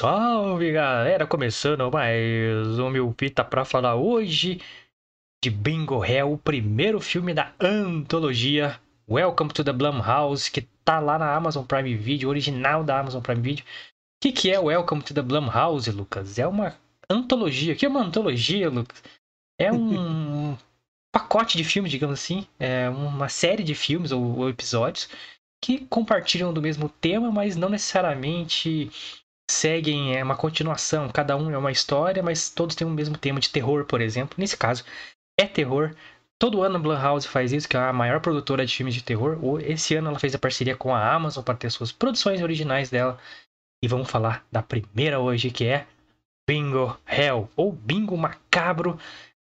Salve galera, começando mais um Mil Pita pra falar hoje de Bingo Hell, o primeiro filme da antologia Welcome to the Blumhouse, que tá lá na Amazon Prime Video, original da Amazon Prime Video. O que, que é Welcome to the Blumhouse, Lucas? É uma antologia. O que é uma antologia, Lucas? É um pacote de filmes, digamos assim, é uma série de filmes ou, ou episódios que compartilham do mesmo tema, mas não necessariamente seguem é, uma continuação. Cada um é uma história, mas todos têm o mesmo tema de terror, por exemplo. Nesse caso, é terror. Todo ano a Blumhouse faz isso, que é a maior produtora de filmes de terror. Esse ano ela fez a parceria com a Amazon para ter suas produções originais dela. E vamos falar da primeira hoje, que é Bingo Hell, ou Bingo Macabro,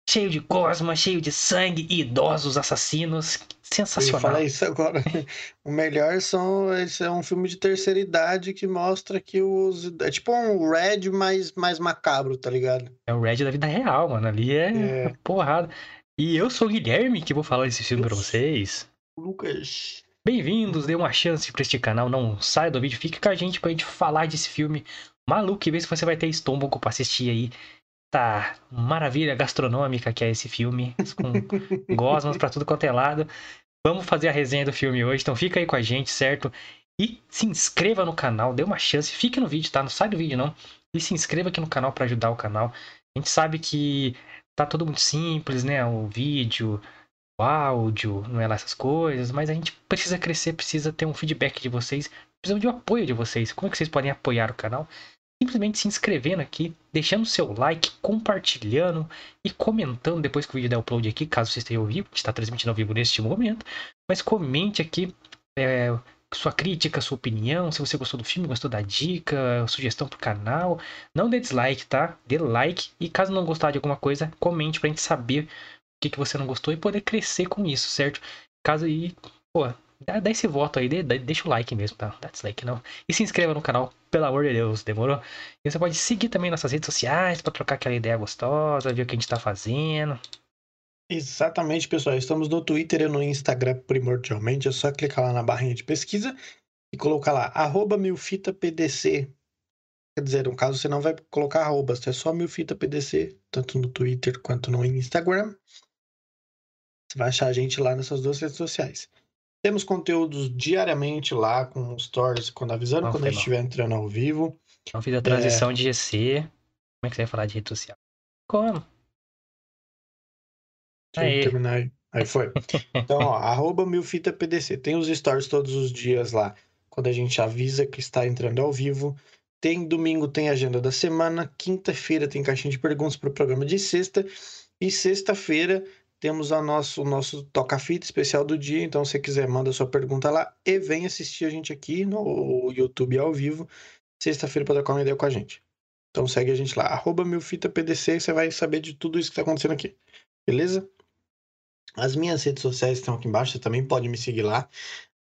cheio de cosma, cheio de sangue e idosos assassinos. Sensacional. Falar isso agora. O melhor são. Esse é um filme de terceira idade que mostra que os. É tipo um Red mais, mais macabro, tá ligado? É o Red da vida real, mano. Ali é, é. porrada. E eu sou o Guilherme que vou falar desse filme pra vocês. Lucas. Bem-vindos, dê uma chance pra este canal. Não saia do vídeo, fique com a gente pra gente falar desse filme maluco e ver se você vai ter estômago pra assistir aí esta maravilha gastronômica que é esse filme, com gosmas para tudo quanto é lado. Vamos fazer a resenha do filme hoje, então fica aí com a gente, certo? E se inscreva no canal, dê uma chance, fique no vídeo, tá? Não sai do vídeo não. E se inscreva aqui no canal para ajudar o canal. A gente sabe que tá tudo muito simples, né? O vídeo, o áudio, não é lá essas coisas, mas a gente precisa crescer, precisa ter um feedback de vocês, precisamos de um apoio de vocês. Como é que vocês podem apoiar o canal? Simplesmente se inscrevendo aqui, deixando seu like, compartilhando e comentando depois que o vídeo der upload aqui, caso você esteja ao vivo, está transmitindo ao vivo neste momento. Mas comente aqui é, sua crítica, sua opinião, se você gostou do filme, gostou da dica, sugestão pro canal. Não dê dislike, tá? Dê like. E caso não gostar de alguma coisa, comente pra gente saber o que, que você não gostou e poder crescer com isso, certo? Caso aí, pô, Dá, dá esse voto aí, dê, deixa o like mesmo, tá? Dá dislike não. E se inscreva no canal, pelo amor de Deus, demorou? E você pode seguir também nossas redes sociais para trocar aquela ideia gostosa, ver o que a gente tá fazendo. Exatamente, pessoal. Estamos no Twitter e no Instagram primordialmente. É só clicar lá na barrinha de pesquisa e colocar lá, arroba milfitapdc. Quer dizer, no caso, você não vai colocar arrobas, é só milfitapdc, tanto no Twitter quanto no Instagram. Você vai achar a gente lá nessas duas redes sociais. Temos conteúdos diariamente lá com stories, quando avisando não, quando a gente estiver entrando ao vivo. Não fiz a transição é... de GC. Como é que você vai falar de rede social? Como? Deixa aí. terminar aí. Aí foi. Então, ó, arroba milfitapdc. Tem os stories todos os dias lá, quando a gente avisa que está entrando ao vivo. Tem domingo, tem agenda da semana. Quinta-feira tem caixinha de perguntas para o programa de sexta. E sexta-feira temos a nosso, o nosso toca-fita especial do dia. Então, se quiser, manda sua pergunta lá e vem assistir a gente aqui no YouTube ao vivo, sexta-feira, para trocar uma ideia com a gente. Então, segue a gente lá, arroba milfitapdc, você vai saber de tudo isso que está acontecendo aqui. Beleza? As minhas redes sociais estão aqui embaixo, você também pode me seguir lá,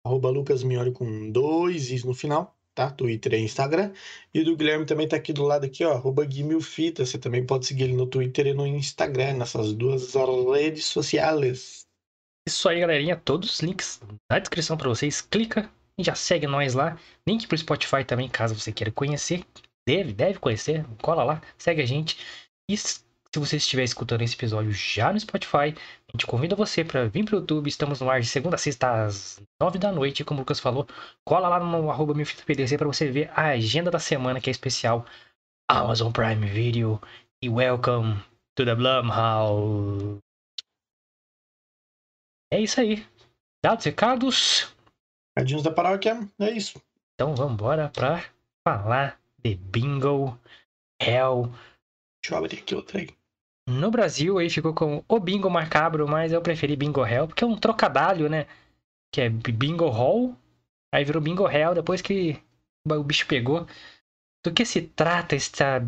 arroba lucasmiori com dois is no final tá? Twitter e Instagram. E do Guilherme também tá aqui do lado aqui, ó, arroba Guimilfita. Você também pode seguir ele no Twitter e no Instagram, nessas duas redes sociais. Isso aí, galerinha. Todos os links na descrição para vocês. Clica e já segue nós lá. Link pro Spotify também, caso você queira conhecer. Deve, deve conhecer. Cola lá, segue a gente. E se você estiver escutando esse episódio já no Spotify, a gente convida você para vir para o YouTube. Estamos no ar de segunda a sexta às nove da noite, como o Lucas falou. Cola lá no arroba para você ver a agenda da semana que é especial Amazon Prime Video e Welcome to the Blumhouse. É isso aí. Dados recados. Recadinhos da paróquia, é isso. Então vamos embora para falar de Bingo Hell. Deixa eu abrir aqui outra aí. No Brasil aí ficou com o Bingo Macabro, mas eu preferi Bingo Hell, porque é um trocadilho, né? Que é Bingo Hall, aí virou Bingo Hell depois que o bicho pegou. Do que se trata esta,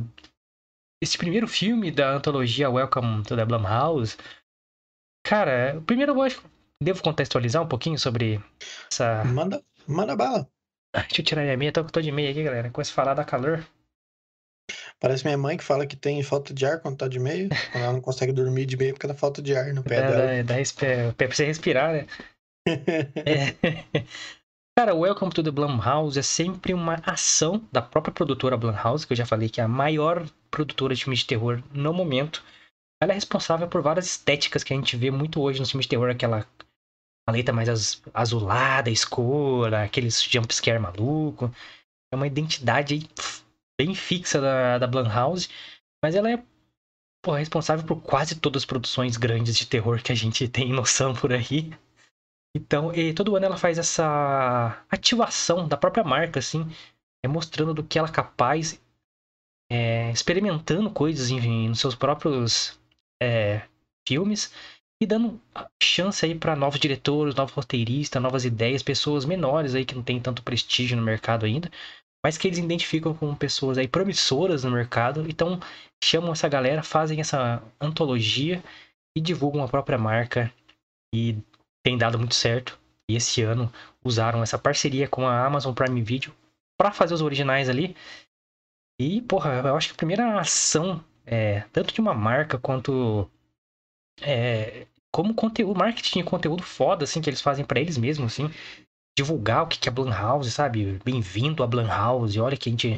esse primeiro filme da antologia Welcome to the Blumhouse? Cara, primeiro eu acho devo contextualizar um pouquinho sobre essa. Manda, manda bala. Deixa eu tirar minha meia, tô, tô de meia aqui, galera. Com esse falar da calor. Parece minha mãe que fala que tem falta de ar quando tá de meia. Quando ela não consegue dormir de meia porque dá falta de ar no pé dá, dela. Dá, dá, dá pra você respirar, né? é. Cara, Welcome to the Blumhouse é sempre uma ação da própria produtora Blumhouse, que eu já falei que é a maior produtora de filmes de terror no momento. Ela é responsável por várias estéticas que a gente vê muito hoje nos filmes de terror, aquela paleta mais azulada, escura, aqueles jumpscare maluco. É uma identidade bem fixa da, da Blumhouse, mas ela é responsável por quase todas as produções grandes de terror que a gente tem noção por aí. Então, todo ano ela faz essa ativação da própria marca, assim, é mostrando do que ela é capaz, é, experimentando coisas nos seus próprios é, filmes e dando chance aí para novos diretores, novos roteiristas, novas ideias, pessoas menores aí que não tem tanto prestígio no mercado ainda, mas que eles identificam como pessoas aí promissoras no mercado, então chamam essa galera, fazem essa antologia e divulgam a própria marca e tem dado muito certo. E esse ano usaram essa parceria com a Amazon Prime Video para fazer os originais ali. E, porra, eu acho que a primeira ação, é, tanto de uma marca quanto é, como conteúdo, marketing conteúdo foda, assim, que eles fazem para eles mesmos, assim. Divulgar o que é Blumhouse, sabe? Bem-vindo a Blumhouse, olha que a gente.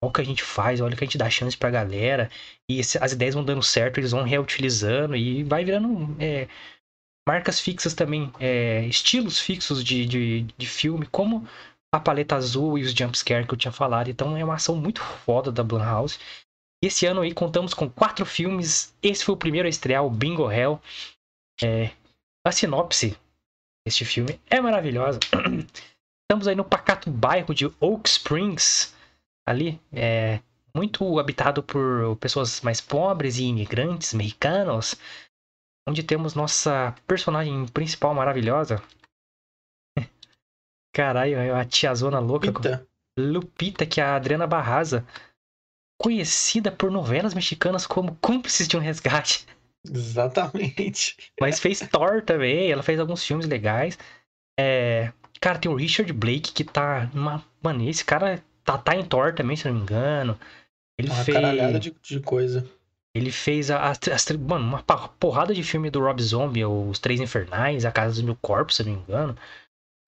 Olha o que a gente faz, olha o que a gente dá chance pra galera. E as ideias vão dando certo, eles vão reutilizando e vai virando é, marcas fixas também, é, estilos fixos de, de, de filme, como a paleta azul e os jumpscare que eu tinha falado. Então é uma ação muito foda da Blumhouse. E esse ano aí contamos com quatro filmes. Esse foi o primeiro a estrear, o Bingo Hell. É, a sinopse deste filme é maravilhosa. Estamos aí no pacato bairro de Oak Springs, ali, é muito habitado por pessoas mais pobres e imigrantes mexicanos, onde temos nossa personagem principal maravilhosa. Caralho, a tiazona louca. Lupita. Lupita, que é a Adriana Barraza, conhecida por novelas mexicanas como Cúmplices de um Resgate. Exatamente. Mas fez Thor também, ela fez alguns filmes legais. É... Cara, tem o Richard Blake que tá. Uma... Mano, esse cara tá, tá em Thor também, se não me engano. Ele uma fez. caralhada de, de coisa. Ele fez a, as, mano, uma porrada de filme do Rob Zombie, Os Três Infernais, A Casa dos Mil Corpos, se não me engano.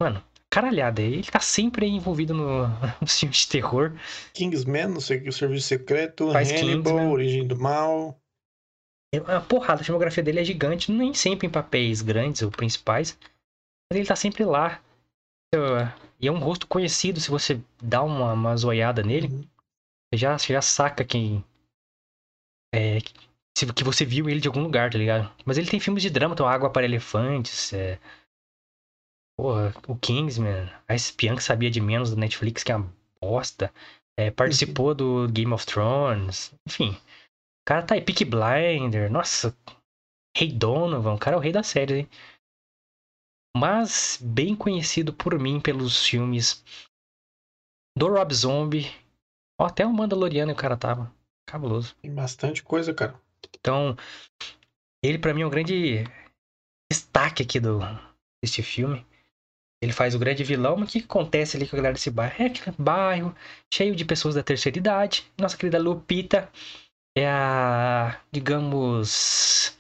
Mano, caralhada. Ele tá sempre envolvido no, nos filmes de terror. Kingsman, não sei o que, o Serviço Secreto, Faz Hannibal, Kingsman. Origem do Mal. É uma porrada, a filmografia dele é gigante, nem sempre em papéis grandes ou principais, mas ele tá sempre lá. E é um rosto conhecido, se você dá uma, uma zoiada nele, uhum. você, já, você já saca quem, é, que você viu ele de algum lugar, tá ligado? Mas ele tem filmes de drama, então Água para Elefantes, é... Porra, o Kingsman, a espiã que sabia de menos do Netflix, que é uma bosta. É, participou do Game of Thrones, enfim. O cara tá aí, Peak Blinder, nossa. Rei Donovan, o cara é o rei da série, hein? Mas bem conhecido por mim pelos filmes do Rob Zombie. Ó, até o Mandaloriano o cara tava. Cabuloso. Tem bastante coisa, cara. Então, ele para mim é um grande destaque aqui do deste filme. Ele faz o grande vilão, mas o que acontece ali com a galera desse bairro? É aquele bairro cheio de pessoas da terceira idade. Nossa querida Lupita é a, digamos,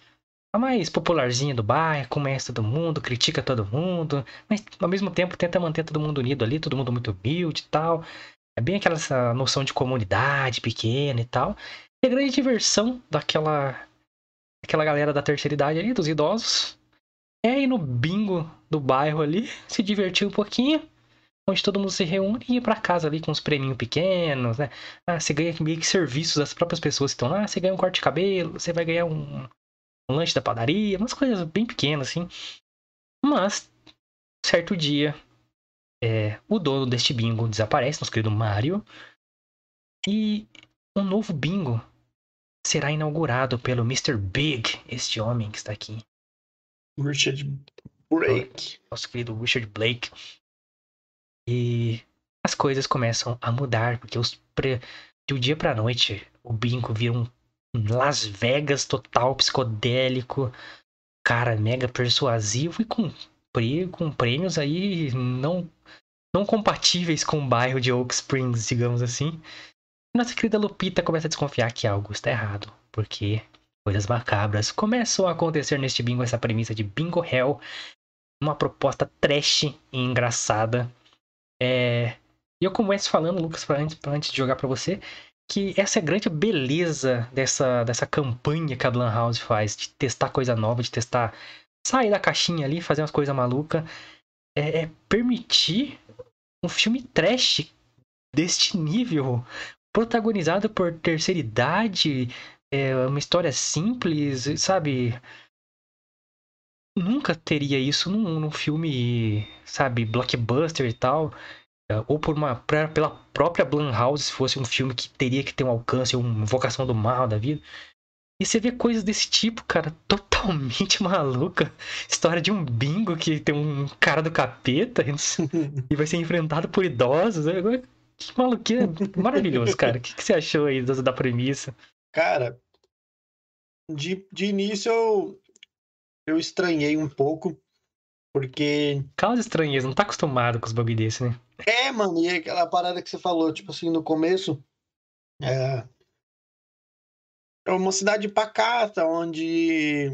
a mais popularzinha do bairro, conhece todo mundo, critica todo mundo, mas ao mesmo tempo tenta manter todo mundo unido ali, todo mundo muito humilde e tal. É bem aquela essa noção de comunidade pequena e tal. E a grande diversão daquela, daquela galera da terceira idade ali, dos idosos, é ir no bingo do bairro ali, se divertir um pouquinho, onde todo mundo se reúne e ir pra casa ali com uns prêmios pequenos, né? Ah, você ganha meio que serviços das próprias pessoas que estão lá, você ganha um corte de cabelo, você vai ganhar um, um lanche da padaria, umas coisas bem pequenas assim. Mas, certo dia, é, o dono deste bingo desaparece, nosso querido Mario. E um novo bingo será inaugurado pelo Mr. Big, este homem que está aqui. Richard Blake. Nosso querido Richard Blake. E as coisas começam a mudar, porque os pre... de um dia pra noite o bingo vira um Las Vegas total psicodélico, cara mega persuasivo e com com prêmios aí não, não compatíveis com o bairro de Oak Springs, digamos assim. Nossa querida Lupita começa a desconfiar que algo está errado, porque coisas macabras começam a acontecer neste bingo, essa premissa de bingo hell. uma proposta trash e engraçada. É... E eu começo falando, Lucas, pra antes, pra antes de jogar para você, que essa é a grande beleza dessa, dessa campanha que a Blumhouse faz, de testar coisa nova, de testar sair da caixinha ali, fazer umas coisas malucas. É, é permitir um filme trash deste nível, protagonizado por terceira idade, é uma história simples, sabe? Nunca teria isso num, num filme, sabe, blockbuster e tal. É, ou por uma pela própria Blumhouse, se fosse um filme que teria que ter um alcance, uma invocação do mal da vida. E você vê coisas desse tipo, cara, totalmente maluca. História de um bingo que tem um cara do capeta e vai ser enfrentado por idosos. Que maluquinha maravilhoso, cara. O que, que você achou aí da, da premissa? Cara, de, de início eu, eu estranhei um pouco, porque. Causa estranheza, não tá acostumado com os bagulho desse, né? É, mano, e aquela parada que você falou, tipo assim, no começo. É, é uma cidade pacata, onde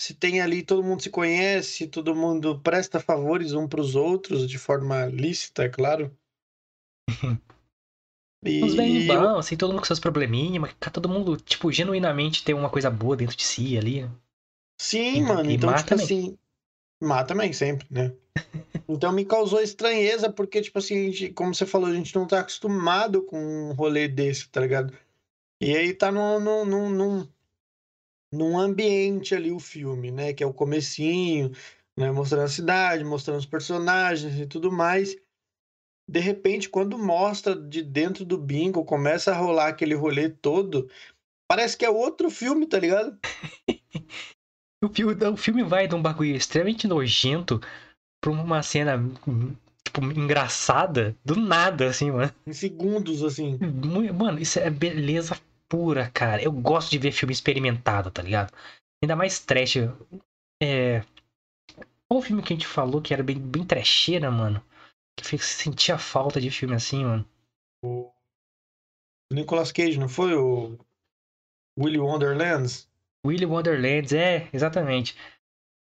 se tem ali, todo mundo se conhece, todo mundo presta favores um para os outros, de forma lícita, é claro. E... Uns bem bons, assim, todo mundo com seus probleminhas, mas todo mundo, tipo, genuinamente tem uma coisa boa dentro de si ali. Sim, e, mano, e então, tipo também. assim. Mata também, sempre, né? então me causou estranheza, porque, tipo assim, gente, como você falou, a gente não tá acostumado com um rolê desse, tá ligado? E aí tá num, num, num, num ambiente ali o filme, né? Que é o comecinho, né? Mostrando a cidade, mostrando os personagens e tudo mais. De repente, quando mostra de dentro do bingo, começa a rolar aquele rolê todo, parece que é outro filme, tá ligado? o, filme, vai de um bagulho extremamente nojento pra uma cena tipo, engraçada do nada, assim, mano. Em segundos, assim. Mano, isso é beleza pura, cara. Eu gosto de ver filme experimentado, tá ligado? Ainda mais trash. É. Qual o filme que a gente falou que era bem, bem trecheira, mano? Que fez sentir a falta de filme assim, mano. O Nicolas Cage, não foi? O Willy Wonderlands? Willy Wonderlands, é, exatamente.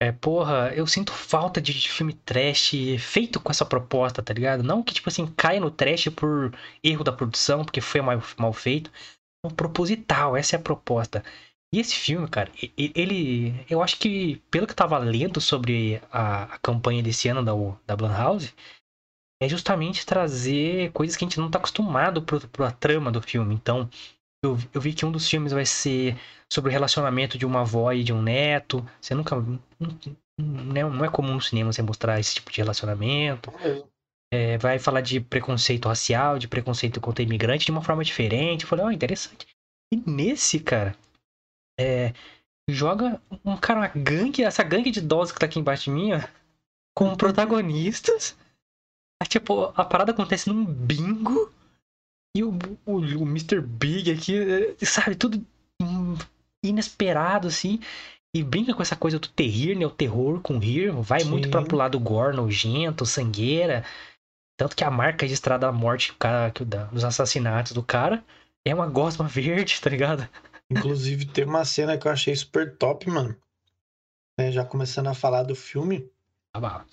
É, porra, eu sinto falta de filme trash feito com essa proposta, tá ligado? Não que, tipo assim, caia no trash por erro da produção, porque foi mal, mal feito, proposital, essa é a proposta. E esse filme, cara, ele. Eu acho que, pelo que eu tava lendo sobre a, a campanha desse ano da, da Blumhouse, é justamente trazer coisas que a gente não tá acostumado pro, pro trama do filme. Então, eu, eu vi que um dos filmes vai ser sobre o relacionamento de uma avó e de um neto. Você nunca. Não, não é comum no cinema você mostrar esse tipo de relacionamento. É é, vai falar de preconceito racial, de preconceito contra imigrante de uma forma diferente. Eu falei, ó, oh, interessante. E nesse, cara, é, joga um cara, uma gangue, essa gangue de idosos que tá aqui embaixo de mim, ó, como protagonistas. Aí, tipo, a parada acontece num bingo. E o, o, o Mr. Big aqui, é, sabe, tudo inesperado, assim. E brinca com essa coisa do terrir, né? O terror com rir. Vai Sim. muito pra, pro lado gore, nojento, sangueira. Tanto que a marca registrada da morte cara, dos assassinatos do cara é uma gosma verde, tá ligado? Inclusive, tem uma cena que eu achei super top, mano. É, já começando a falar do filme. Ah.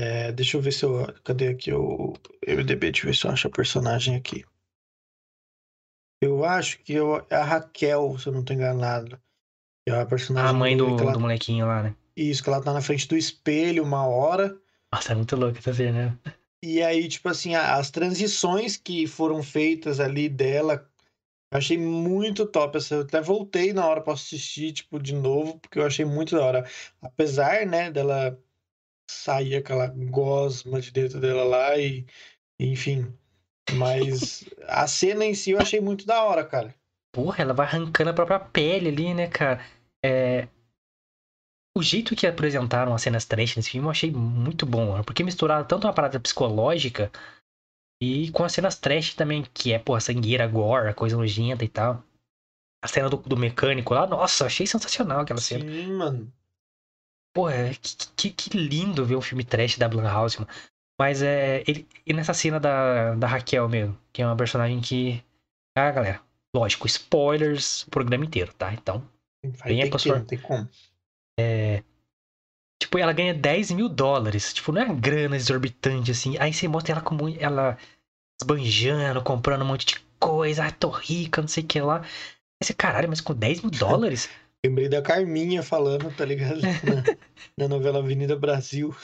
É, deixa eu ver se eu. Cadê aqui o MDB? Deixa eu ver se eu acho a personagem aqui. Eu acho que eu, é a Raquel, se eu não tô enganado. É a personagem. A mãe do, ela, do molequinho lá, né? Isso, que ela tá na frente do espelho uma hora. Nossa, é muito louco essa cena, né? E aí, tipo assim, as transições que foram feitas ali dela, eu achei muito top. Eu até voltei na hora pra assistir, tipo, de novo, porque eu achei muito da hora. Apesar, né, dela sair aquela gosma de dentro dela lá e, enfim. Mas a cena em si eu achei muito da hora, cara. Porra, ela vai arrancando a própria pele ali, né, cara? É, o jeito que apresentaram as cenas trash nesse filme eu achei muito bom, né? porque misturaram tanto uma parada psicológica e com as cenas trash também, que é, porra, sangueira, gore, coisa nojenta e tal. A cena do, do mecânico lá, nossa, achei sensacional aquela Sim, cena. Sim, mano. Porra, que, que, que, lindo ver um filme trash da Blumhouse, mano. Mas é. Ele, e nessa cena da, da Raquel mesmo, que é uma personagem que. Ah, galera, lógico, spoilers o programa inteiro, tá? Então. Vai venha pra sua. Tem como. É, tipo, ela ganha 10 mil dólares. Tipo, não é grana exorbitante, assim. Aí você mostra ela como ela esbanjando, comprando um monte de coisa. Ah, tô rica, não sei o que lá. Aí você, caralho, mas com 10 mil dólares? Lembrei da Carminha falando, tá ligado? Na, na novela Avenida Brasil.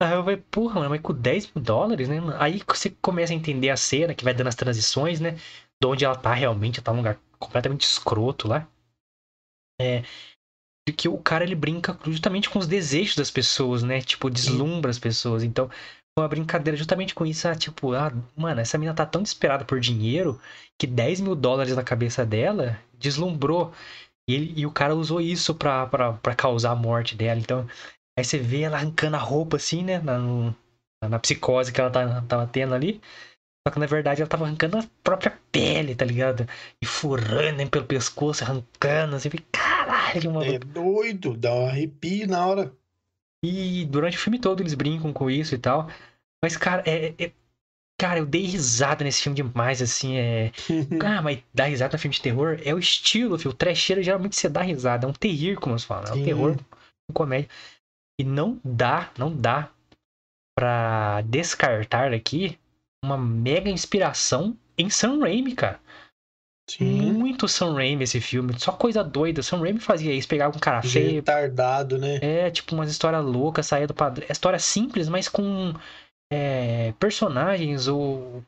Aí eu falei, porra, mano, mas com 10 mil dólares, né? Aí você começa a entender a cena, que vai dando as transições, né? De onde ela tá realmente, ela tá num lugar completamente escroto lá. É. De que o cara ele brinca justamente com os desejos das pessoas, né? Tipo, deslumbra as pessoas. Então, uma brincadeira justamente com isso, ah, tipo, ah, mano, essa menina tá tão desesperada por dinheiro que 10 mil dólares na cabeça dela deslumbrou. E, ele, e o cara usou isso pra, pra, pra causar a morte dela. Então, aí você vê ela arrancando a roupa assim, né? Na, na psicose que ela tá, tava tendo ali. Só que na verdade ela tava arrancando a própria pele, tá ligado? E furando hein, pelo pescoço, arrancando, assim, caralho, mano. É doido, dá um arrepio na hora. E durante o filme todo eles brincam com isso e tal. Mas, cara, é, é Cara, eu dei risada nesse filme demais, assim, é... ah, mas dar risada no filme de terror é o estilo, filho. O trecheiro geralmente você dá risada, é um terrir, como se fala. É um terror, um comédia. E não dá, não dá pra descartar aqui uma mega inspiração em Sam Raimi, cara. Sim. Muito Sam Raimi esse filme, só coisa doida. Sam Raimi fazia isso, pegava um cara feio. Retardado, né? É, tipo umas histórias loucas, saía do padrão. É história simples, mas com é, personagens ou,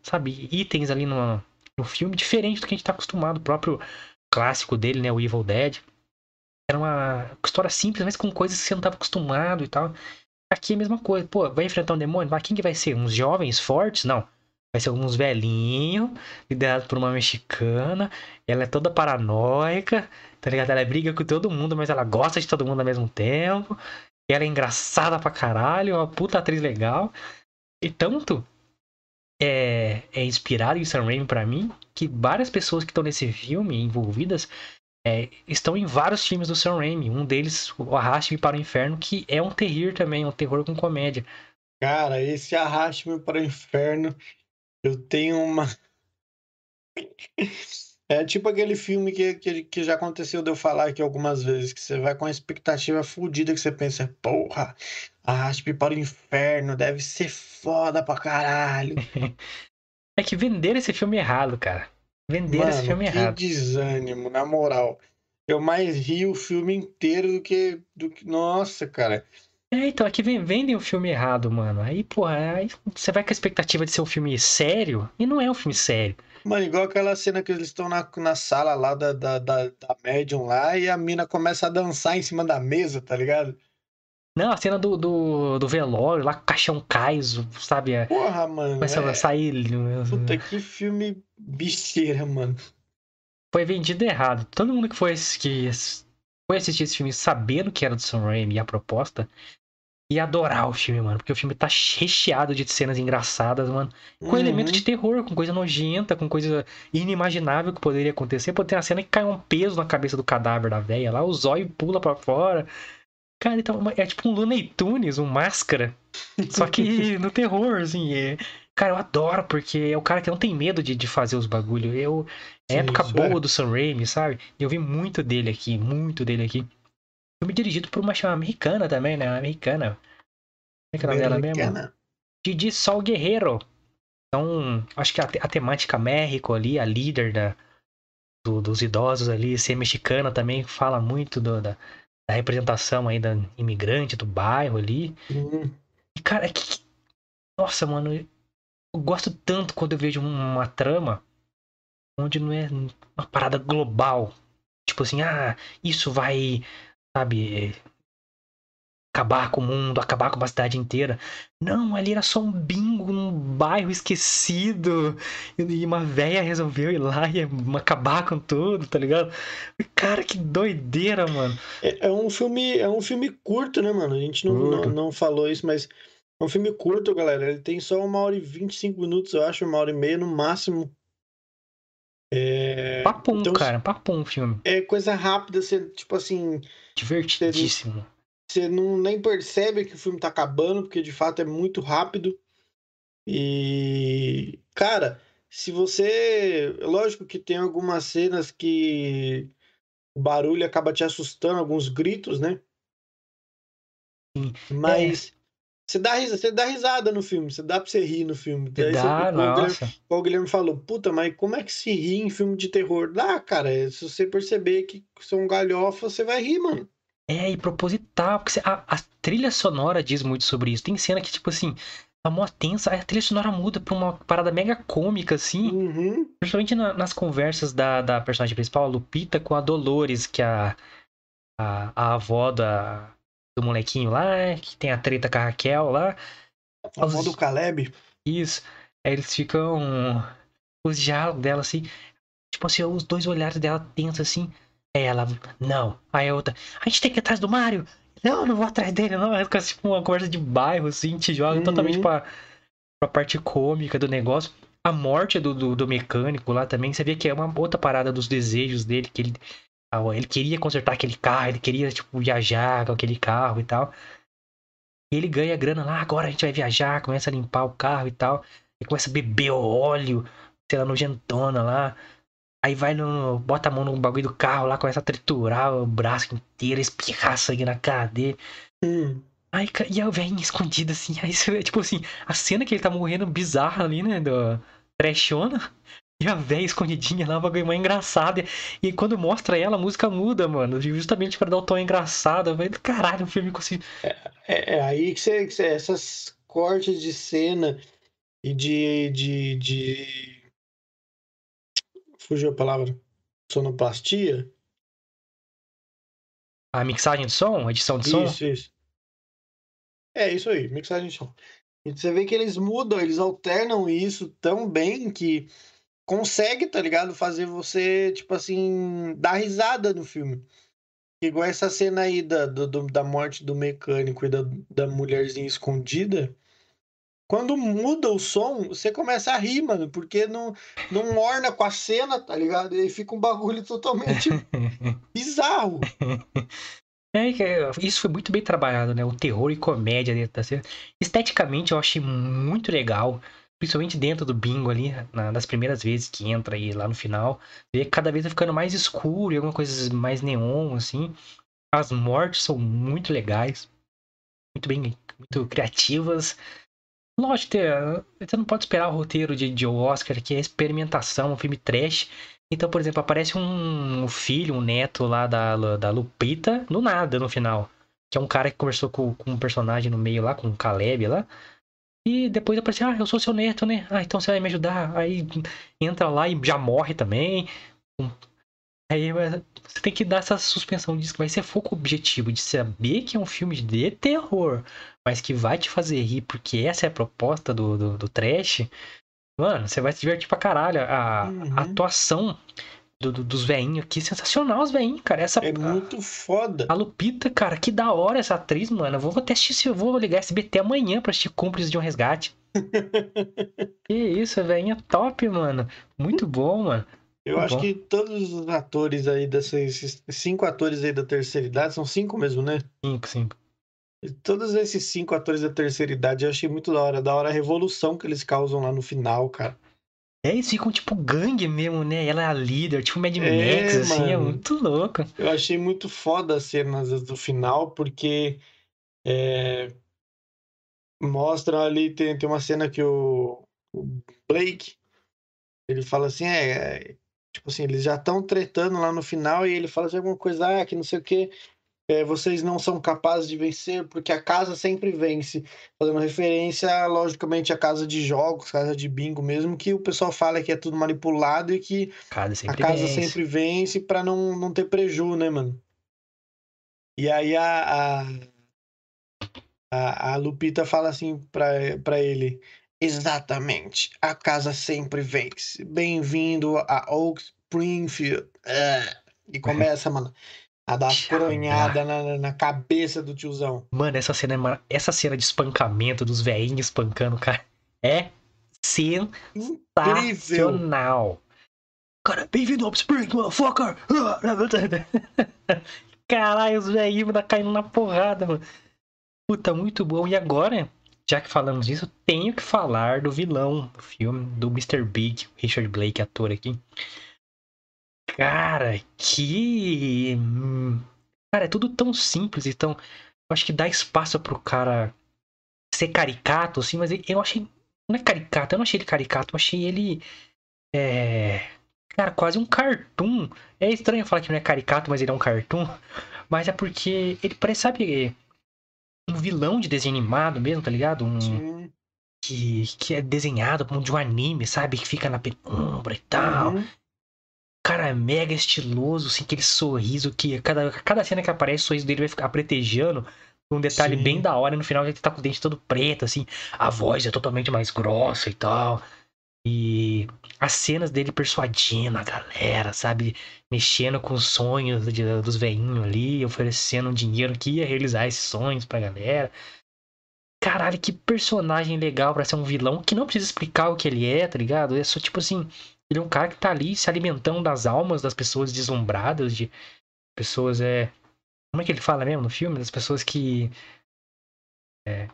sabe, itens ali no, no filme diferente do que a gente tá acostumado. O próprio clássico dele, né, o Evil Dead. Era uma história simples, mas com coisas que você não tava acostumado e tal. Aqui é a mesma coisa. Pô, vai enfrentar um demônio? Mas quem que vai ser? Uns jovens fortes? Não. Vai ser alguns velhinhos, liderado por uma mexicana. Ela é toda paranoica, tá ligado? Ela briga com todo mundo, mas ela gosta de todo mundo ao mesmo tempo. Ela é engraçada pra caralho, uma puta atriz legal. E tanto é, é inspirado em Sam Raimi pra mim, que várias pessoas que estão nesse filme envolvidas é, estão em vários filmes do Sam Raimi. Um deles, o Arraste-me para o Inferno, que é um terror também, um terror com comédia. Cara, esse Arraste-me para o Inferno, eu tenho uma. É tipo aquele filme que, que, que já aconteceu de eu falar aqui algumas vezes, que você vai com a expectativa fodida, que você pensa, porra, arraste para o inferno, deve ser foda pra caralho. é que venderam esse filme errado, cara. Venderam Mano, esse filme que errado. desânimo, na moral. Eu mais ri o filme inteiro do que. Do que... Nossa, cara. É, então, aqui é vendem o filme errado, mano. Aí, porra, aí você vai com a expectativa de ser um filme sério, e não é um filme sério. Mano, igual aquela cena que eles estão na, na sala lá da, da, da, da Medium lá e a mina começa a dançar em cima da mesa, tá ligado? Não, a cena do, do, do velório, lá com o caixão cai, sabe? É, Porra, mano. Começa é... a sair. Puta, que filme bicheira, mano. Foi vendido errado. Todo mundo que foi, que foi assistir esse filme sabendo que era do Sam Raimi e a proposta, ia adorar o filme, mano. Porque o filme tá recheado de cenas engraçadas, mano. Com uhum. elementos de terror, com coisa nojenta, com coisa inimaginável que poderia acontecer. Pode ter uma cena que cai um peso na cabeça do cadáver da velha lá, o zóio pula para fora. Cara, então é tipo um Looney Tunes, um máscara. Só que no terror, assim. É... Cara, eu adoro, porque é o cara que não tem medo de, de fazer os bagulho. Eu, é época boa é. do Sam Raimi, sabe? Eu vi muito dele aqui, muito dele aqui. Filme dirigido por uma chama americana também, né? Americana. Como é que é o nome dela mesmo? Didi Sol Guerreiro. Então, acho que a, a temática México ali, a líder da, do, dos idosos ali, ser mexicana também, fala muito do, da, da, representação aí da imigrante do bairro ali. Uhum. E, cara, que. Nossa, mano, eu gosto tanto quando eu vejo uma trama onde não é uma parada global. Tipo assim, ah, isso vai sabe, acabar com o mundo, acabar com uma cidade inteira. Não, ali era só um bingo num bairro esquecido. E uma véia resolveu ir lá e acabar com tudo, tá ligado? Cara, que doideira, mano. É, é um filme, é um filme curto, né, mano? A gente não, não, não, falou isso, mas é um filme curto, galera. Ele tem só uma hora e vinte e cinco minutos, eu acho, uma hora e meia no máximo. É... Papum, então, cara, papum filme. É coisa rápida, você, tipo assim. Divertidíssimo. Você, você não nem percebe que o filme tá acabando, porque de fato é muito rápido. E. Cara, se você. Lógico que tem algumas cenas que. o barulho acaba te assustando, alguns gritos, né? Sim. Mas você, dá, risa- você dá risada no filme, você dá pra você rir no filme. Daí você- dá, o Guilherme- nossa. O Guilherme falou, puta, mas como é que se ri em filme de terror? Dá, cara, é, se você perceber que são galhofas, você vai rir, mano. É, e proposital, porque você- a, a trilha sonora diz muito sobre isso. Tem cena que, tipo assim, tá mó tensa, aí a trilha sonora muda pra uma parada mega cômica, assim. Uhum. Principalmente na- nas conversas da, da personagem principal, a Lupita, com a Dolores, que é a, a, a avó da, do molequinho lá, que tem a treta com a Raquel lá. A avó do Caleb. Isso. Aí eles ficam. Os diálogos dela, assim. Tipo assim, os dois olhares dela tensos, assim. Aí ela, não. Aí a outra, a gente tem que ir atrás do Mario. Não, não vou atrás dele, não. Fica tipo uma conversa de bairro, assim, te joga Uhum. totalmente pra, pra parte cômica do negócio. A morte do, do, do mecânico lá também, você vê que é uma outra parada dos desejos dele, que ele, ele queria consertar aquele carro, ele queria, tipo, viajar com aquele carro e tal. E ele ganha grana lá, agora a gente vai viajar, começa a limpar o carro e tal. E começa a beber óleo, sei lá, nojentona lá. Aí vai no. bota a mão no bagulho do carro lá, começa a triturar o braço inteiro, espirrar sangue na cara dele. Hum. Aí, e a velhinha escondida assim. Aí você vê, tipo assim, a cena que ele tá morrendo bizarra ali, né? Do trashona. E a velha escondidinha lá, bagulho mais engraçado. E quando mostra ela, a música muda, mano. Justamente pra dar o tom engraçado. Caralho, o filme conseguiu. É, é aí que você, que você- essas cortes de cena e de, de, de... Fugiu a palavra. Sonoplastia? A mixagem de som, edição de som. Isso, isso. É isso aí, mixagem de som. E você vê que eles mudam, eles alternam isso tão bem que consegue, tá ligado? Fazer você, tipo assim, dar risada no filme. Igual essa cena aí da, do- da morte do mecânico e da, da mulherzinha escondida. Quando muda o som, você começa a rir, mano, porque não, não orna com a cena, tá ligado? E fica um bagulho totalmente bizarro. É, é, isso foi muito bem trabalhado, né? O terror e comédia dentro da cena. Esteticamente eu achei muito legal. Principalmente dentro do bingo ali, na- das primeiras vezes que entra aí lá no final. Vê cada vez vai ficando mais escuro e alguma coisa mais neon, assim. As mortes são muito legais. Muito bem, muito criativas. Lógico, tem- você não pode esperar o roteiro de, de Oscar, que é experimentação, um filme trash. Então, por exemplo, aparece um filho, um neto lá da, da Lupita, do nada no final. Que é um cara que conversou com, com um personagem no meio lá, com o Caleb lá. E depois aparece, ah, eu sou seu neto, né? Ah, então você vai me ajudar. Aí entra lá e já morre também. Aí você tem que dar essa suspensão disso, que vai ser foco objetivo de saber que é um filme de terror, mas que vai te fazer rir, porque essa é a proposta do, do, do trash. Mano, você vai se divertir pra caralho. A, Uhum. a atuação do- do- dos veinhos aqui, sensacional os veinhos, cara. Essa, É muito foda. a Lupita, cara, que da hora essa atriz, mano. Eu vou até assistir, eu vou ligar SBT amanhã pra assistir Cúmplices de um Resgate. que isso, veinha top, mano. Muito bom, mano. Eu Tá acho bom. que todos os atores aí, desses esses cinco atores aí da terceira idade, são cinco mesmo, né? Cinco, cinco. E Todos esses cinco atores da terceira idade eu achei muito da hora. Da hora a revolução que eles causam lá no final, cara. É, eles ficam tipo gangue mesmo, né? Ela é a líder, tipo Mad É, Max, assim, é mano. muito louco. Eu achei muito foda as cenas do final, porque é, mostra ali, tem, tem uma cena que o, o Blake, ele fala assim, é, é, tipo assim, eles já estão tretando lá no final e ele fala assim, alguma coisa, ah, que não sei o que, vocês não são capazes de vencer porque a casa sempre vence, fazendo referência, logicamente, à casa de jogos, casa de bingo mesmo, que o pessoal fala que é tudo manipulado e que Casa a casa vence. sempre vence pra não, não ter preju, né, mano? E aí a, a, a, a Lupita fala assim pra, pra ele: Exatamente, a casa sempre vence. Bem-vindo a Oak Springfield. É. E começa, mano, a Tchau, coronhada na, na- cabeça do tiozão. Mano, essa cena, é mar- essa cena de espancamento dos velhinhos espancando o cara é sensacional. Cara, bem-vindo ao Spring, motherfucker! Caralho, os velhinhos tá caindo na porrada, mano. Puta, muito bom. E agora, já que falamos disso, eu tenho que falar do vilão do filme, do Mr. Big, Richard Blake, ator aqui. Cara, que. Cara, é tudo tão simples, então. Eu acho que dá espaço pro cara ser caricato, assim, mas eu achei. Não é caricato, eu não achei ele caricato, eu achei ele. É. Cara, quase um cartoon. É estranho falar que não é caricato, mas ele é um cartoon. Mas é porque ele parece, sabe, um vilão de desenho animado mesmo, tá ligado? Um, Sim. que, que é desenhado como de um anime, sabe? Que fica na penumbra e tal. Uhum. Cara, é mega estiloso, assim, aquele sorriso que cada, cada cena que aparece, o sorriso dele vai ficar pretejando. Um detalhe Sim. bem da hora, e no final ele tá com o dente todo preto, assim. A voz é totalmente mais grossa e tal. E as cenas dele persuadindo a galera, sabe? Mexendo com os sonhos de- dos veinhos ali, oferecendo um dinheiro que ia realizar esses sonhos pra galera. Caralho, que personagem legal pra ser um vilão que não precisa explicar o que ele é, tá ligado? É só tipo assim, ele é um cara que tá ali se alimentando das almas das pessoas deslumbradas, de pessoas é. Como é que ele fala mesmo no filme? Das pessoas que. É,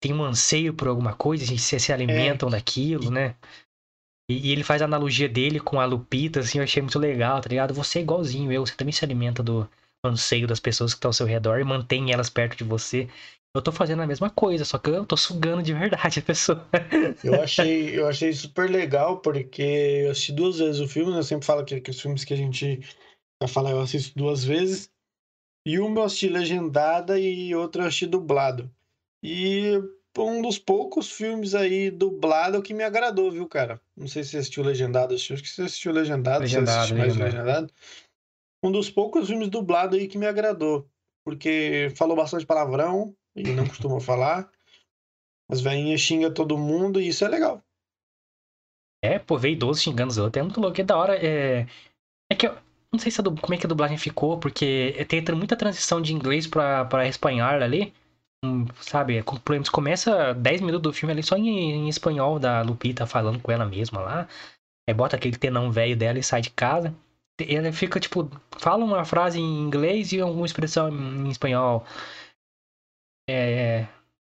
tem um anseio por alguma coisa e se, se alimentam daquilo, né? E, e ele faz a analogia dele com a Lupita, assim, eu achei muito legal, tá ligado? Você é igualzinho eu, você também se alimenta do anseio das pessoas que estão ao seu redor e mantém elas perto de você. Eu tô fazendo a mesma coisa, só que eu tô sugando de verdade a pessoa. Eu achei, eu achei super legal, porque eu assisti duas vezes o filme, né? Eu sempre falo que, que os filmes que a gente vai falar eu assisto duas vezes. E uma eu assisti legendada e outra eu assisti dublado. E um dos poucos filmes aí dublado que me agradou, viu, cara? Não sei se você assistiu legendado, acho que você assistiu legendado, você Legendado, mais legendado. legendado. Um dos poucos filmes dublado aí que me agradou, porque falou bastante palavrão e não costuma falar. As velhinhas xingam todo mundo e isso é legal. É, pô, veio idoso xingando os outros. É muito louco. É da hora. É, é que eu não sei se a du- como é que a dublagem ficou, porque tem tem muita transição de inglês pra, pra espanhol ali. Sabe? Começa 10 minutos do filme ali só em, em espanhol da Lupita falando com ela mesma lá. Aí bota aquele tenão velho dela e sai de casa. Ela fica, tipo, fala uma frase em inglês e alguma expressão em espanhol. É, é,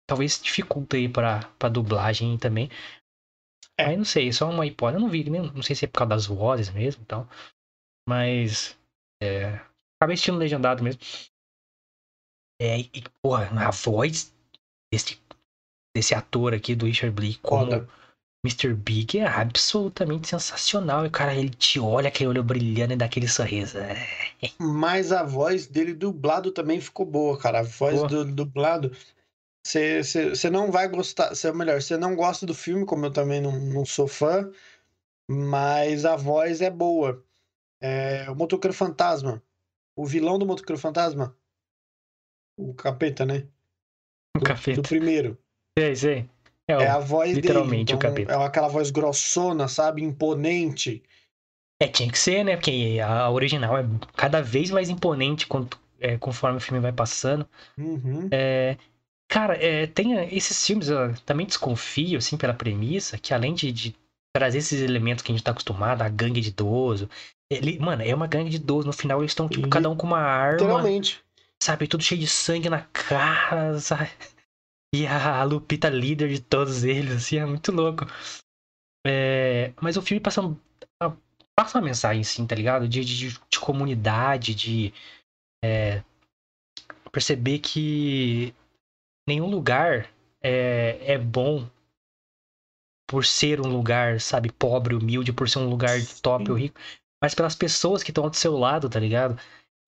talvez dificulta aí pra, pra dublagem também. É. Aí não sei, só uma hipótese. Eu não vi, nem- não sei se é por causa das vozes mesmo e tal. Mas. É, acabei assistindo legendado mesmo. É, e, porra, a voz desse, desse ator aqui, do Richard Blee, como Foda. Mr. Big, é absolutamente sensacional. E cara, ele te olha, aquele olho brilhando e dá aquele sorriso. É, Mas a voz dele dublado também ficou boa, cara. A voz Boa. do dublado. Você não vai gostar. Cê, melhor, você não gosta do filme, como eu também não, não sou fã. Mas a voz é boa. É, o Motoqueiro Fantasma. O vilão do Motoqueiro Fantasma. O capeta, né? o Do, capeta. do primeiro. Sei, sei. É, É a voz literalmente dele. o capeta. É aquela voz grossona, sabe? Imponente. é, tinha que ser, né? Porque a original é cada vez mais imponente quanto, é, conforme o filme vai passando. Uhum. Cara, é, tem eh, esses filmes, eu também desconfio, assim, pela premissa, que além de, de trazer esses elementos que a gente tá acostumado, a gangue de idoso. Ele, mano, é uma gangue de idoso. No final eles estão, tipo, cada um com uma arma, Literalmente. sabe? Tudo cheio de sangue na cara, sabe? E a Lupita líder de todos eles, assim, é muito louco. É, mas o filme passa, passa uma mensagem, assim, tá ligado? De, de, de comunidade, de é, perceber que nenhum lugar é, é bom por ser um lugar, sabe, pobre, humilde, por ser um lugar top Sim. ou rico, mas pelas pessoas que estão do seu lado, tá ligado?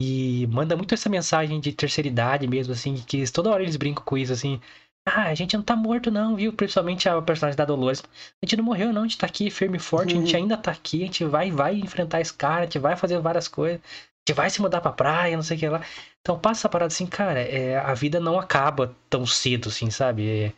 E manda muito essa mensagem de terceira idade mesmo, assim, que toda hora eles brincam com isso, assim. Ah, a gente não tá morto não, viu? Principalmente a personagem da Dolores. A gente não morreu não, a gente tá aqui firme e forte, a gente Uhum. ainda tá aqui, a gente vai, vai enfrentar esse cara, a gente vai fazer várias coisas, a gente vai se mudar pra praia, não sei o que lá. Então passa essa parada assim, cara, é, a vida não acaba tão cedo, assim, sabe? É,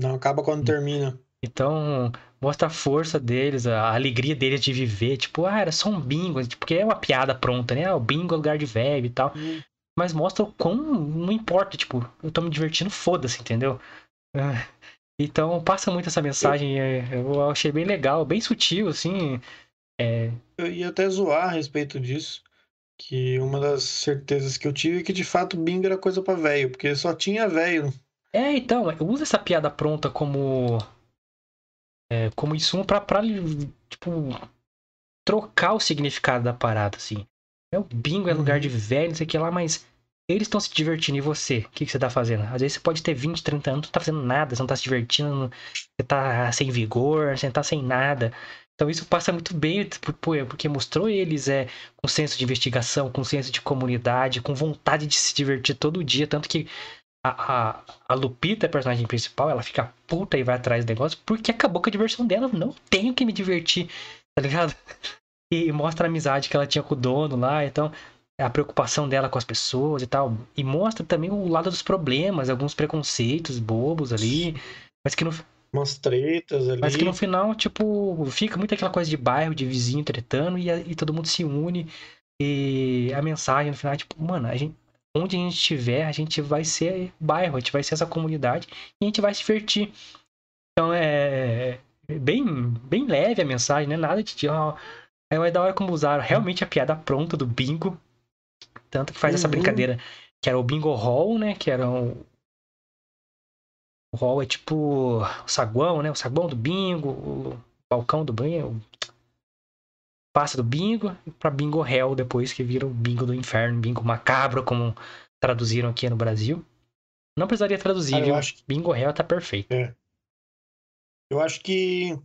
Não acaba quando termina. então, mostra a força deles, a alegria deles de viver. Tipo, ah, era só um bingo. tipo, Porque é uma piada pronta, né? Ah, o bingo é lugar de velho e tal. Hum. Mas mostra o quão não importa, tipo, eu tô me divertindo, foda-se, entendeu? Ah, Então, passa muito essa mensagem. é, Eu achei bem legal, bem sutil, assim. Eu ia até zoar a respeito disso. Que uma das certezas que eu tive é que de fato bingo era coisa pra velho, porque só tinha velho. É, então, usa essa piada pronta como. é, como insumo pra, pra. Tipo. trocar o significado da parada, assim. É o bingo é lugar de Uhum. velho, não sei o que lá, mas eles estão se divertindo. E você? O que, que você tá fazendo? Às vezes você pode ter 20, 30 anos, não tá fazendo nada, você não tá se divertindo, você tá sem vigor, você tá sem nada. Então isso passa muito bem, tipo, pô, é porque mostrou eles é, com senso de investigação, com senso de comunidade, com vontade de se divertir todo dia. Tanto que a, a, a Lupita, a personagem principal, ela fica puta e vai atrás do negócio porque acabou com a diversão dela. Não tenho que me divertir, tá ligado? E mostra a amizade que ela tinha com o dono lá, então a preocupação dela com as pessoas e tal. E mostra também o lado dos problemas, alguns preconceitos bobos ali, mas que no, Umas tretas ali. mas que no final, tipo, fica muito aquela coisa de bairro, de vizinho tretando e, e todo mundo se une. E a mensagem no final, é tipo, mano, a gente, onde a gente estiver, a gente vai ser bairro, a gente vai ser essa comunidade e a gente vai se divertir. Então é bem, bem leve a mensagem, né? Nada de. Ó, é da hora como usaram realmente a piada pronta do bingo. Tanto que faz essa Uhum. brincadeira, que era o bingo hall, né? Que era o. O hall é tipo o saguão, né? O saguão do bingo, o balcão do bingo, passa do bingo pra bingo hell depois que vira o bingo do inferno, bingo macabro, como traduziram aqui no Brasil. Não precisaria traduzir, Ah, eu viu? acho que- Bingo hell tá perfeito. Eu acho que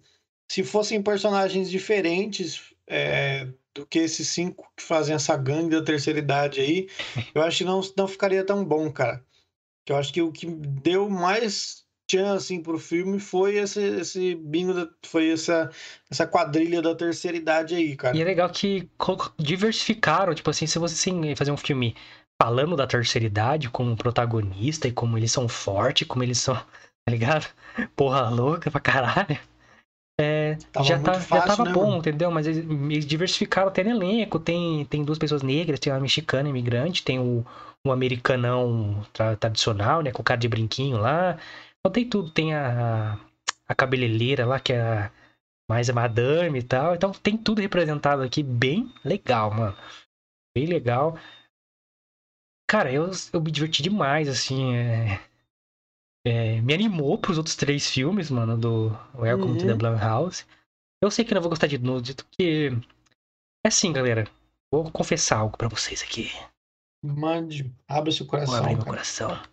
se fossem personagens diferentes é, do que esses cinco que fazem essa gangue da terceira idade aí, eu acho que não, não ficaria tão bom, cara. Eu acho que o que deu mais chance assim, pro filme foi esse, esse bingo, da- foi essa, essa quadrilha da terceira idade aí, cara. E é legal que diversificaram, tipo assim, se você sim, fazer um filme falando da terceira idade como protagonista e como eles são fortes, como eles são, tá ligado? Porra louca pra caralho. É, já, tá, fácil, já tava né, bom, mano? entendeu? Mas eles, eles diversificaram até no elenco. Tem, tem duas pessoas negras, tem uma mexicana imigrante, tem o, o americanão tra- tradicional, né? Com o cara de brinquinho lá. Então tem tudo. Tem a, a cabeleireira lá, que é a mais a madame e tal. Então tem tudo representado aqui bem legal, mano. Bem legal. Cara, eu, eu me diverti demais, assim. é- é, me animou pros outros três filmes, mano, do Welcome to the Uhum. Blumhouse. Eu sei que eu não vou gostar de novo, dito que. É assim, galera. Vou confessar algo pra vocês aqui. Mande, abra seu Vou coração, abrir meu cara. coração.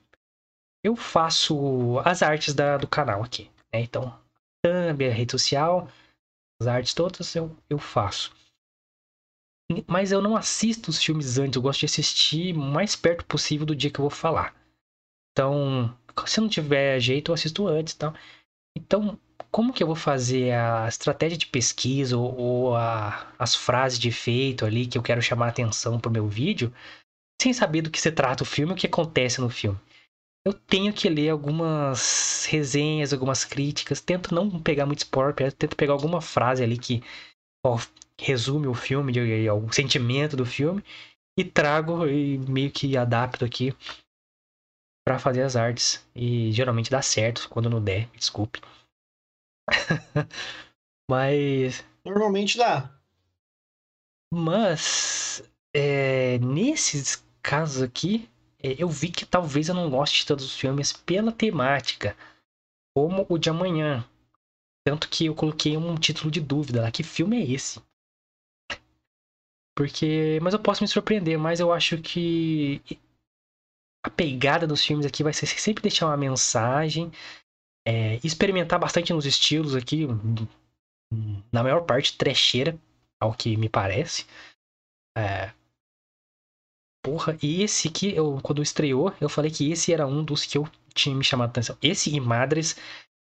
Eu faço as artes da, do canal aqui, né? Então, thumb, a rede social, as artes todas eu, eu faço. Mas eu não assisto os filmes antes, eu gosto de assistir o mais perto possível do dia que eu vou falar. Então, se não tiver jeito, eu assisto antes tal. Então, como que eu vou fazer a estratégia de pesquisa ou, ou a- as frases de efeito ali que eu quero chamar atenção pro meu vídeo, sem saber do que se trata o filme, o que acontece no filme? Eu tenho que ler algumas resenhas, algumas críticas, tento não pegar muito spoiler, tento pegar alguma frase ali que ó, resume o filme, o sentimento do filme, e trago e meio que adapto aqui pra fazer as artes. E geralmente dá certo, quando não der, desculpe. Mas Normalmente dá. Mas é, nesses casos aqui, é, eu vi que talvez eu não goste de todos os filmes pela temática, como o de amanhã. Tanto que eu coloquei um título de dúvida lá, que filme é esse? Porque, mas eu posso me surpreender, mas eu acho que a pegada dos filmes aqui vai ser sempre deixar uma mensagem, é, experimentar bastante nos estilos aqui, na maior parte trecheira, ao que me parece. É... Porra, e esse aqui, eu, quando estreou, eu falei que esse era um dos que eu tinha me chamado a atenção. Esse e Madres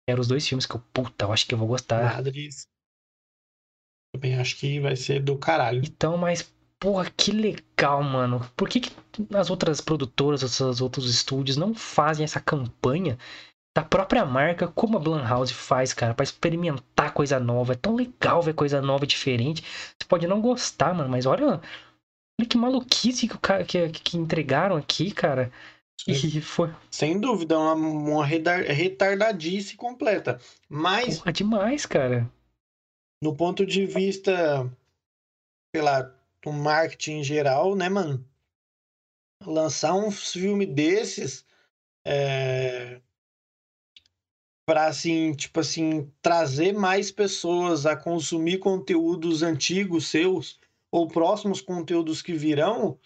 eram os dois filmes que eu, puta, eu acho que eu vou gostar. Madres. Também acho que vai ser do caralho. Então, mas, porra, que legal, mano. Por que, que as outras produtoras, os outros estúdios não fazem essa campanha da própria marca, como a Blumhouse faz, cara, pra experimentar coisa nova? É tão legal ver coisa nova e diferente. Você pode não gostar, mano, mas olha, olha que maluquice que, o que, que entregaram aqui, cara. E foi, Sem dúvida, uma, uma retardadice completa. Mas, porra, demais, cara. no ponto de vista, sei lá, do marketing em geral, né, mano? Lançar um filme desses é, para assim, tipo assim, trazer mais pessoas a consumir conteúdos antigos seus ou próximos conteúdos que virão,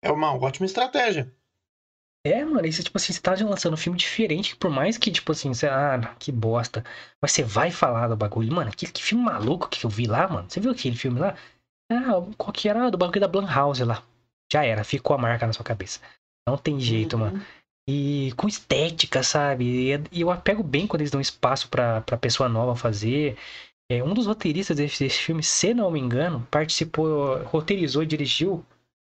é uma ótima estratégia. É, mano, isso, tipo assim, você tá lançando um filme diferente, por mais que, tipo assim, você, ah, que bosta. Mas você vai falar do bagulho. Mano, aquele que filme maluco que eu vi lá, mano. Você viu aquele filme lá? Ah, qual que era? Do bagulho da Blumhouse lá. Já era, ficou a marca na sua cabeça. Não tem jeito, uhum. mano. E com estética, sabe? E eu apego bem quando eles dão espaço pra, pra pessoa nova fazer. É, um dos roteiristas desse, desse filme, se não me engano, participou, roteirizou e dirigiu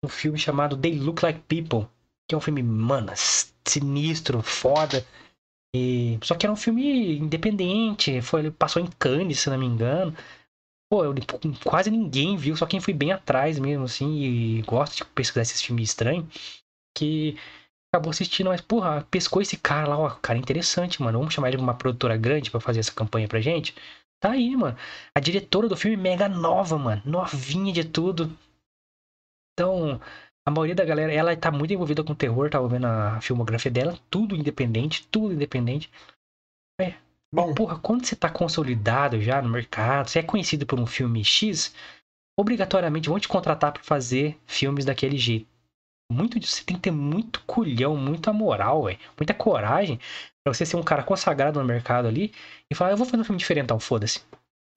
um filme chamado They Look Like People que é um filme, mano, sinistro, foda. E... Só que era um filme independente, foi, ele passou em Cannes, se não me engano. Pô, eu, quase ninguém viu, só quem foi bem atrás mesmo, assim, e gosta de pesquisar esses filmes estranhos, que acabou assistindo, mas, porra, pescou esse cara lá, ó, cara interessante, mano. Vamos chamar ele de uma produtora grande para fazer essa campanha pra gente? Tá aí, mano. A diretora do filme mega nova, mano. Novinha de tudo. Então, a maioria da galera, ela tá muito envolvida com terror, tava vendo a filmografia dela, tudo independente, tudo independente. É. Bom, porra, quando você tá consolidado já no mercado, você é conhecido por um filme X, obrigatoriamente vão te contratar para fazer filmes daquele jeito. Muito você tem que ter muito culhão, muita moral, véio, muita coragem para você ser um cara consagrado no mercado ali e falar, eu vou fazer um filme diferentão, foda-se.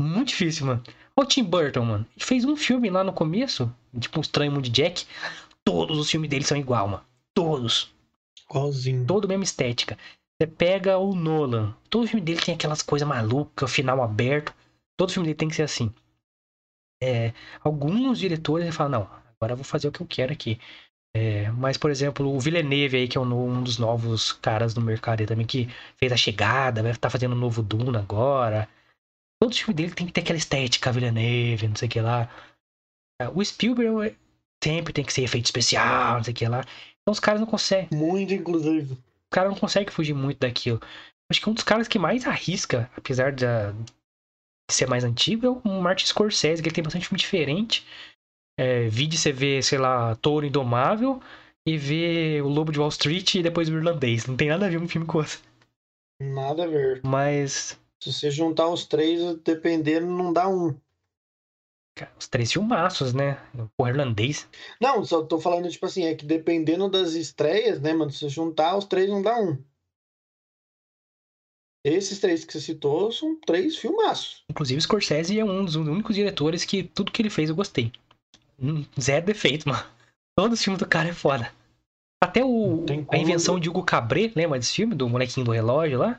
Muito difícil, mano. Olha o Tim Burton, mano. Ele fez um filme lá no começo, tipo um Estranho Mundo de Jack. Todos os filmes dele são igual, mano. Todos. Igualzinho. Todo mesma estética. Você pega o Nolan. Todo filme dele tem aquelas coisas malucas, final aberto. Todo filme dele tem que ser assim. É, alguns diretores falam, não, agora eu vou fazer o que eu quero aqui. É, mas, por exemplo, o Villeneuve aí, que é um, dos novos caras do mercado aí também, que fez a chegada, vai estar tá fazendo um novo Duna agora. Todo filme dele tem que ter aquela estética Villeneuve, não sei o que lá. É, o Spielberg sempre tem que ser efeito especial, não sei o que lá. Então os caras não conseguem. Muito, inclusive. O cara não consegue fugir muito daquilo. Acho que um dos caras que mais arrisca, apesar de, ser mais antigo, é o Martin Scorsese, que ele tem bastante filme diferente. É, de você ver, sei lá, Touro Indomável e ver o Lobo de Wall Street e depois o Irlandês. Não tem nada a ver um filme com outro. Nada a ver. Mas. Se você juntar os três, dependendo, não dá um. Os três filmaços, né? O irlandês. Não, só tô falando, tipo assim, é que dependendo das estreias, né, mano? Se juntar, os três não dá um. Esses três que você citou são três filmaços. Inclusive, Scorsese é um dos únicos diretores que tudo que ele fez eu gostei. Hum, zero defeito, mano. Todo o filme do cara é foda. Até o, a invenção de Hugo Cabret, lembra desse filme? Do molequinho do relógio lá?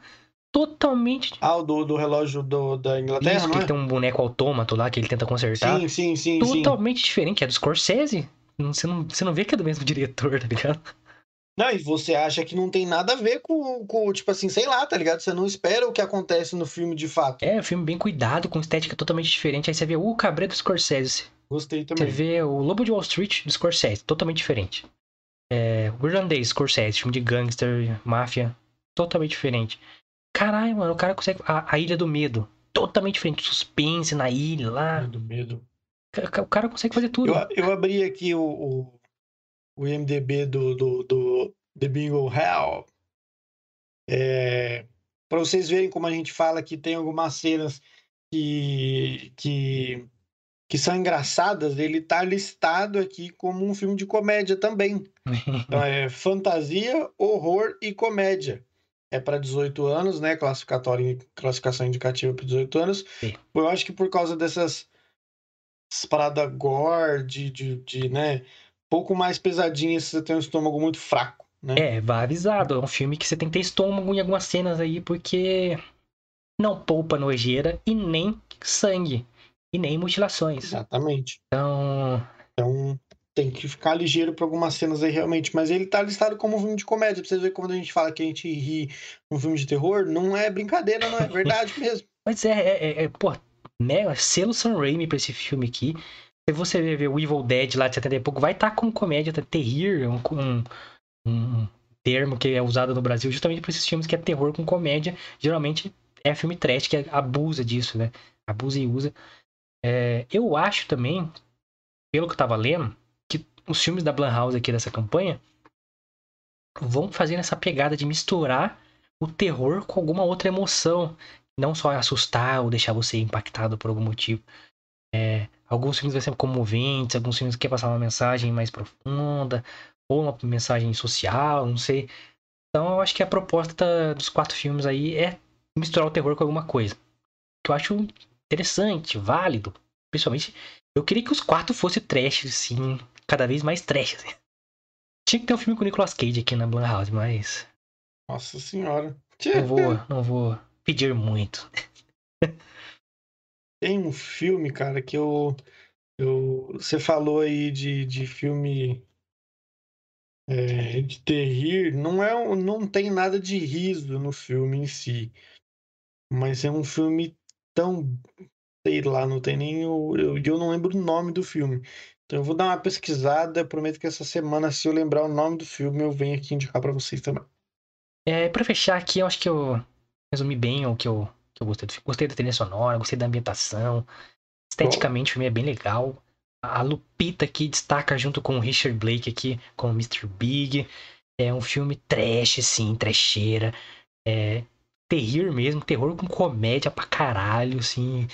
Totalmente. Ah, o do, do relógio do, da Inglaterra. Isso, que é? tem um boneco autômato lá que ele tenta consertar. Sim, sim, sim. Totalmente sim. diferente. É do Scorsese. Você não, você não vê que é do mesmo diretor, tá ligado? Não, e você acha que não tem nada a ver com, com, tipo assim, sei lá, tá ligado? Você não espera o que acontece no filme de fato. É, um filme bem cuidado, com estética totalmente diferente. Aí você vê o Cabré do Scorsese. Gostei também. Você vê o Lobo de Wall Street do Scorsese, totalmente diferente. É, o Irlandês, Scorsese, filme de gangster, máfia, totalmente diferente. Caralho, mano, o cara consegue. A, a Ilha do Medo. Totalmente diferente. Suspense na ilha lá. Ilha do Medo. O cara consegue fazer tudo. Eu, eu abri aqui o, o, o IMDB do, do, do The Bingo Hell. É, para vocês verem como a gente fala que tem algumas cenas que, que, que são engraçadas, ele tá listado aqui como um filme de comédia também. Então é fantasia, horror e comédia é para 18 anos, né? Classificatório, classificação indicativa para 18 anos. Sim. Eu acho que por causa dessas paradas gore, de, de, de, né? Pouco mais pesadinhas, você tem um estômago muito fraco, né? É, vá avisado. É um filme que você tem que ter estômago em algumas cenas aí, porque não poupa nojeira e nem sangue. E nem mutilações. Exatamente. Então. Tem que ficar ligeiro para algumas cenas aí realmente, mas ele tá listado como um filme de comédia. Pra vocês verem quando a gente fala que a gente ri um filme de terror, não é brincadeira, não é verdade mesmo. Mas é, é, é, é pô, né, selo Sam Raimi pra esse filme aqui. Se você ver o Evil Dead lá de 70 e pouco, vai estar tá como comédia, tá? terrir, um, um, um termo que é usado no Brasil justamente para esses filmes que é terror com comédia. Geralmente é filme trash que abusa disso, né? Abusa e usa. É, eu acho também, pelo que eu tava lendo, os filmes da Blumhouse aqui dessa campanha vão fazendo essa pegada de misturar o terror com alguma outra emoção. Não só assustar ou deixar você impactado por algum motivo. É, alguns filmes vão ser comoventes, alguns filmes querem passar uma mensagem mais profunda, ou uma mensagem social, não sei. Então eu acho que a proposta dos quatro filmes aí é misturar o terror com alguma coisa. Que eu acho interessante, válido. Principalmente, eu queria que os quatro fossem trash, assim, cada vez mais trash. Assim. Tinha que ter um filme com o Nicolas Cage aqui na Blumhouse, mas. Nossa senhora. Não vou, não vou pedir muito. Tem um filme, cara, que eu. eu você falou aí de, de filme é, de ter não é não tem nada de riso no filme em si mas é um filme tão sei lá não tem nem o eu, eu não lembro o nome do filme então eu vou dar uma pesquisada prometo que essa semana se eu lembrar o nome do filme eu venho aqui indicar para vocês também é para fechar aqui eu acho que eu resumi bem o que eu, que eu gostei do filme gostei da trilha sonora gostei da ambientação esteticamente Bom. o filme é bem legal a Lupita aqui destaca junto com o Richard Blake aqui, com o Mr. Big. É um filme trash, sim, trecheira. É terror mesmo, terror com comédia pra caralho, assim.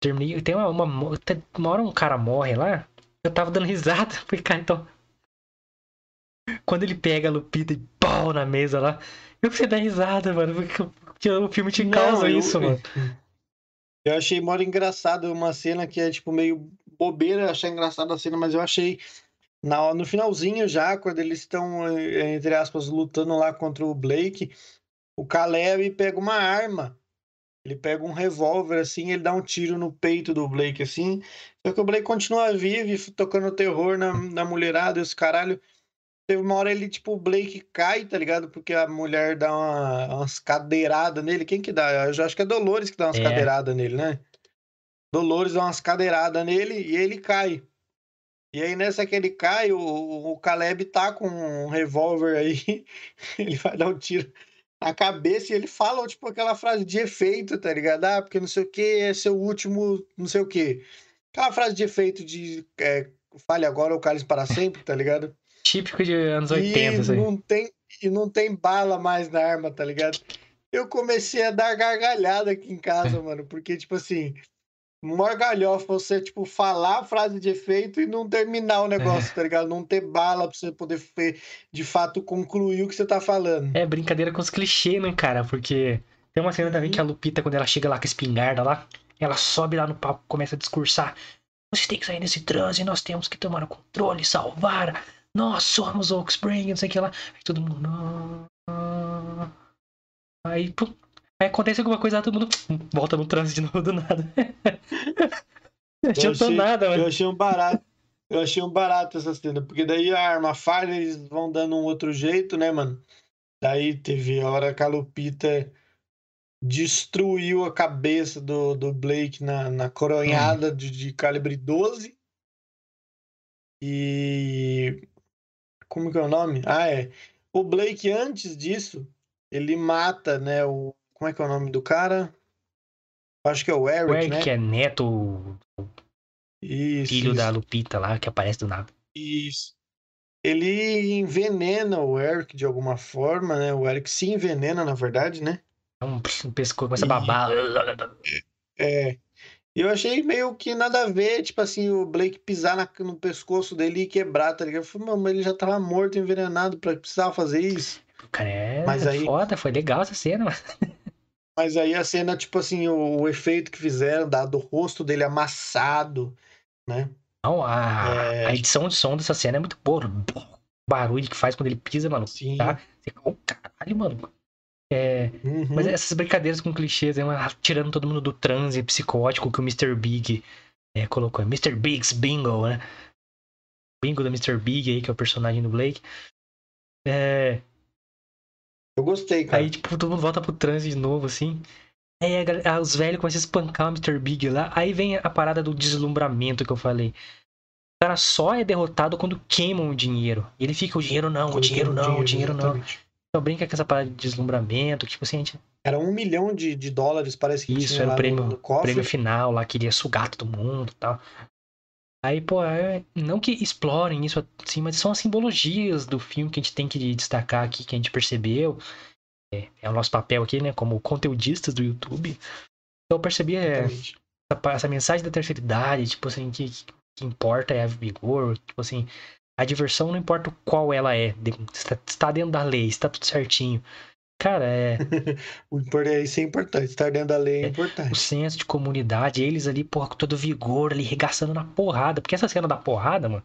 Terminei. Tem uma, uma, uma hora um cara morre lá. Eu tava dando risada. Falei, cara, então. Quando ele pega a Lupita e pau na mesa lá. Eu fiquei dar risada, mano. Porque o filme te causa Não, eu, isso, mano. Eu achei mó engraçado uma cena que é, tipo, meio bobeira achar engraçada a cena, mas eu achei na, no finalzinho já, quando eles estão, eh, entre aspas, lutando lá contra o Blake, o Caleb pega uma arma. Ele pega um revólver assim, ele dá um tiro no peito do Blake assim. Só que o Blake continua vivo, tocando terror na, na mulherada e os caralho. Teve uma hora ele, tipo, o Blake cai, tá ligado? Porque a mulher dá uma, umas cadeiradas nele. Quem que dá? Eu acho que é Dolores que dá umas é. cadeiradas nele, né? Dolores dá umas cadeiradas nele e ele cai. E aí, nessa que ele cai, o, o Caleb tá com um revólver aí, ele vai dar um tiro na cabeça e ele fala, tipo, aquela frase de efeito, tá ligado? Ah, porque não sei o que é seu último, não sei o que. Aquela frase de efeito de é, fale agora ou cale para sempre, tá ligado? Típico de anos 80, e assim. não tem E não tem bala mais na arma, tá ligado? Eu comecei a dar gargalhada aqui em casa, mano, porque, tipo assim, morgalhofa você, tipo, falar a frase de efeito e não terminar o negócio, é. tá ligado? Não ter bala pra você poder, de fato, concluir o que você tá falando. É brincadeira com os clichês, né, cara? Porque tem uma cena também que a Lupita, quando ela chega lá com a espingarda lá, ela sobe lá no palco começa a discursar. Você tem que sair desse transe, nós temos que tomar o controle, salvar. Nós somos Oak Spring, não sei o que lá. Aí todo mundo. Aí, pum, Aí acontece alguma coisa, todo mundo volta no trânsito de novo do nada. não adiantou nada, mano. Eu achei um barato. Eu achei um barato essa cena, porque daí a arma falha, eles vão dando um outro jeito, né, mano? Daí teve a hora que a Lupita destruiu a cabeça do, do Blake na, na coronhada hum. de, de calibre 12. E. Como que é o nome? Ah, é. O Blake, antes disso, ele mata, né, o, como é que é o nome do cara? Acho que é o Eric, o Eric né? que é neto, isso, filho isso. da Lupita lá, que aparece do nada. Isso. Ele envenena o Eric de alguma forma, né? O Eric se envenena, na verdade, né? É um, pescoço, começa a babar. É. Eu achei meio que nada a ver, tipo assim, o Blake pisar na, no pescoço dele e quebrar, tá ligado? Eu falei, mas ele já tava morto, envenenado, pra precisar fazer isso. O cara é mas aí... foda, foi legal essa cena, mano. Mas aí a cena, tipo assim, o, o efeito que fizeram, dado o rosto dele amassado, né? Não, a, é... a edição de som dessa cena é muito boa. O barulho que faz quando ele pisa, mano. Sim. Tá? Você, oh, caralho, mano. É, uhum. Mas essas brincadeiras com clichês, é tirando todo mundo do transe psicótico que o Mr. Big é, colocou. Mr. Big's Bingo, né? Bingo do Mr. Big aí, que é o personagem do Blake. É, eu gostei, cara. Aí, tipo, todo mundo volta pro transe de novo, assim. Aí a, a, os velhos começam a espancar o Mr. Big lá. Aí vem a parada do deslumbramento que eu falei. O cara só é derrotado quando queimam o dinheiro. E ele fica, o dinheiro não, o dinheiro não, o dinheiro não. Então brinca com essa parada de deslumbramento, tipo assim, a gente... Era um milhão de, de dólares, parece que Isso, era o prêmio, no, no prêmio final lá, queria sugar todo mundo e tal. Aí, pô, é, não que explorem isso assim, mas são as simbologias do filme que a gente tem que destacar aqui, que a gente percebeu. é, é o nosso papel aqui, né? Como conteudistas do YouTube. Então eu percebi é, essa, essa mensagem da terceira idade, tipo assim, que, que importa é a vigor, tipo assim, a diversão não importa qual ela é, está dentro da lei, está tudo certinho. Cara, é O importante, isso é importante. Estar dentro da lei é o importante. senso de comunidade, eles ali, porra, com todo vigor, ali, regaçando na porrada. Porque essa cena da porrada, mano,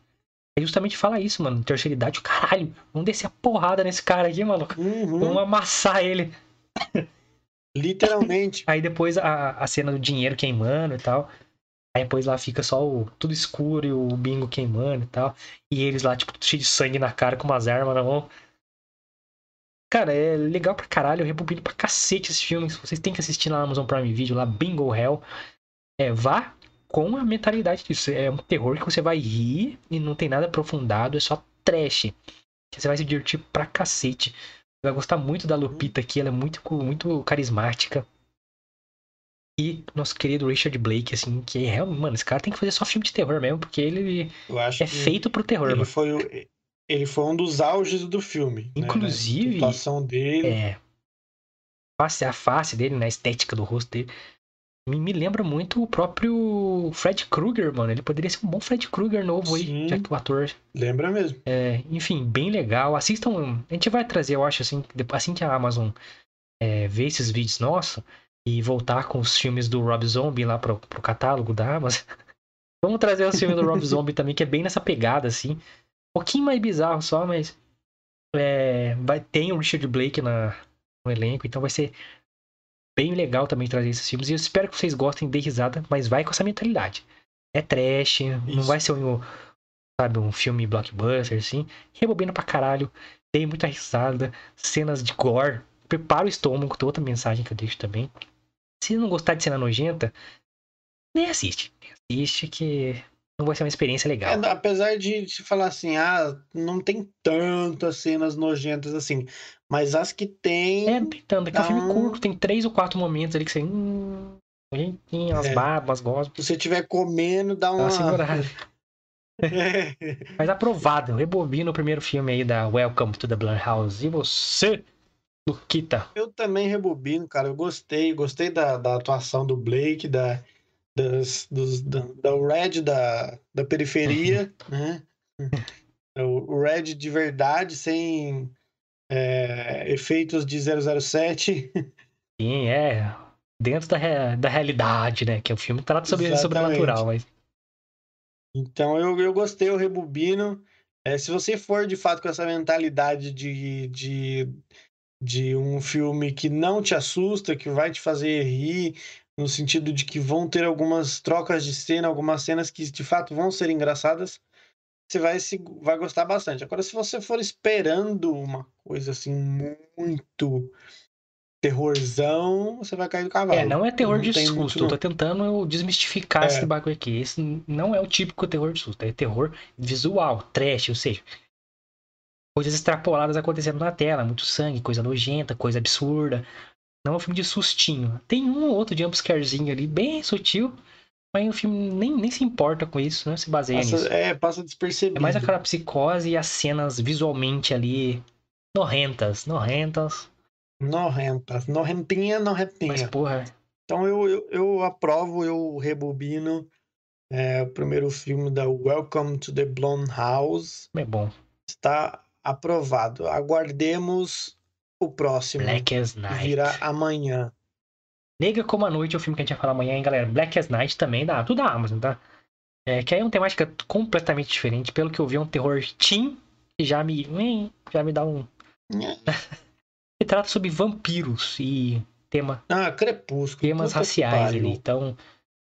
é justamente falar isso, mano. Terceira idade, o caralho, vamos descer a porrada nesse cara aqui, maluco. Uhum, Vamos amassar ele. Literalmente. Aí depois a, a cena do dinheiro queimando e tal. Aí depois lá fica só o tudo escuro e o bingo queimando e tal. E eles lá, tipo, cheio de sangue na cara com umas armas na mão. Cara, é legal pra caralho, eu rebobino pra cacete esse filme. Vocês têm que assistir na Amazon Prime Video, lá, Bingo Hell. É, vá com a mentalidade disso. É um terror que você vai rir e não tem nada aprofundado, é só trash. Você vai se divertir pra cacete. Você vai gostar muito da Lupita aqui, ela é muito, muito carismática. E nosso querido Richard Blake, assim, que é realmente, mano, esse cara tem que fazer só filme de terror mesmo, porque ele é que feito pro terror, ele mano. foi, o- ele foi um dos auges do filme. né? Inclusive- A atuação dele. É. Face, a face dele, né? A estética do rosto dele. Me, me lembra muito o próprio Fred Krueger, mano. Ele poderia ser um bom Fred Krueger novo aí, Sim. já que o ator Lembra mesmo. É, enfim, bem legal. Assistam. A gente vai trazer, eu acho, assim, assim que a Amazon é, ver esses vídeos nossos e voltar com os filmes do Rob Zombie lá pro, pro catálogo da Amazon. Vamos trazer os filmes do Rob Zombie também, que é bem nessa pegada, assim. Um pouquinho mais bizarro só, mas. É, vai, tem o Richard Blake na, no elenco, então vai ser bem legal também trazer esses filmes. E eu espero que vocês gostem de risada, mas vai com essa mentalidade. É trash, não Isso. vai ser um, sabe, um filme blockbuster, assim. Rebobina pra caralho, tem muita risada, cenas de gore. Prepara o estômago, tem outra mensagem que eu deixo também. Se não gostar de cena nojenta, nem assiste. Nem assiste que não vai ser uma experiência legal. É, apesar de se falar assim, ah, não tem tantas cenas nojentas assim. Mas as que tem. É, tentando, é que é um filme curto, tem três ou quatro momentos ali que você. Hum, nojentinho, as É. barbas, gosmas. Se você estiver comendo, dá Dá uma. uma segurada. É. Mas aprovado. Rebobina o primeiro filme aí da Welcome to the Blumhouse. E você, Luquita? Eu também rebobino, cara. Eu gostei. Gostei da, da atuação do Blake, da, das, dos, da, da Red da, da periferia, né? O o Red de verdade, sem é, efeitos de 007. Sim, é. Dentro da, da realidade, né? Que o filme trata sobre Exatamente. sobrenatural, mas. Então eu, eu gostei, eu rebobino. É, se você for de fato com essa mentalidade de, de, de um filme que não te assusta, que vai te fazer rir, no sentido de que vão ter algumas trocas de cena, algumas cenas que de fato vão ser engraçadas, você vai, se, vai gostar bastante. Agora, se você for esperando uma coisa assim muito terrorzão, você vai cair do cavalo. É, não é terror de tem muito, susto. Eu não. tô tentando eu desmistificar É. esse bagulho aqui. Esse não é o típico terror de susto. É terror visual, trash, ou seja, coisas extrapoladas acontecendo na tela. Muito sangue, coisa nojenta, coisa absurda. Não é um filme de sustinho. Tem um ou outro jumpscarezinho ali, bem sutil. Mas o filme nem, nem se importa com isso, não se baseia nisso. Passa, é, passa despercebido. É mais aquela psicose e as cenas visualmente ali norrentas, norrentas. Norrentas. Norrentinha, Mas, norrentinha. porra, Então eu, eu, eu aprovo, eu rebobino é, o primeiro filme da Welcome to the Blumhouse. é bom. Está aprovado. Aguardemos o próximo. Black as Night. virá amanhã. Negra como a Noite é o filme que a gente vai falar amanhã, hein, galera. Black as Night também dá, tudo da Amazon, tá? É, que aí é uma temática completamente diferente. Pelo que eu vi, é um terror teen que já me, já me dá um... E trata sobre vampiros e tema, Ah, Crepúsculo. temas raciais ali. Então,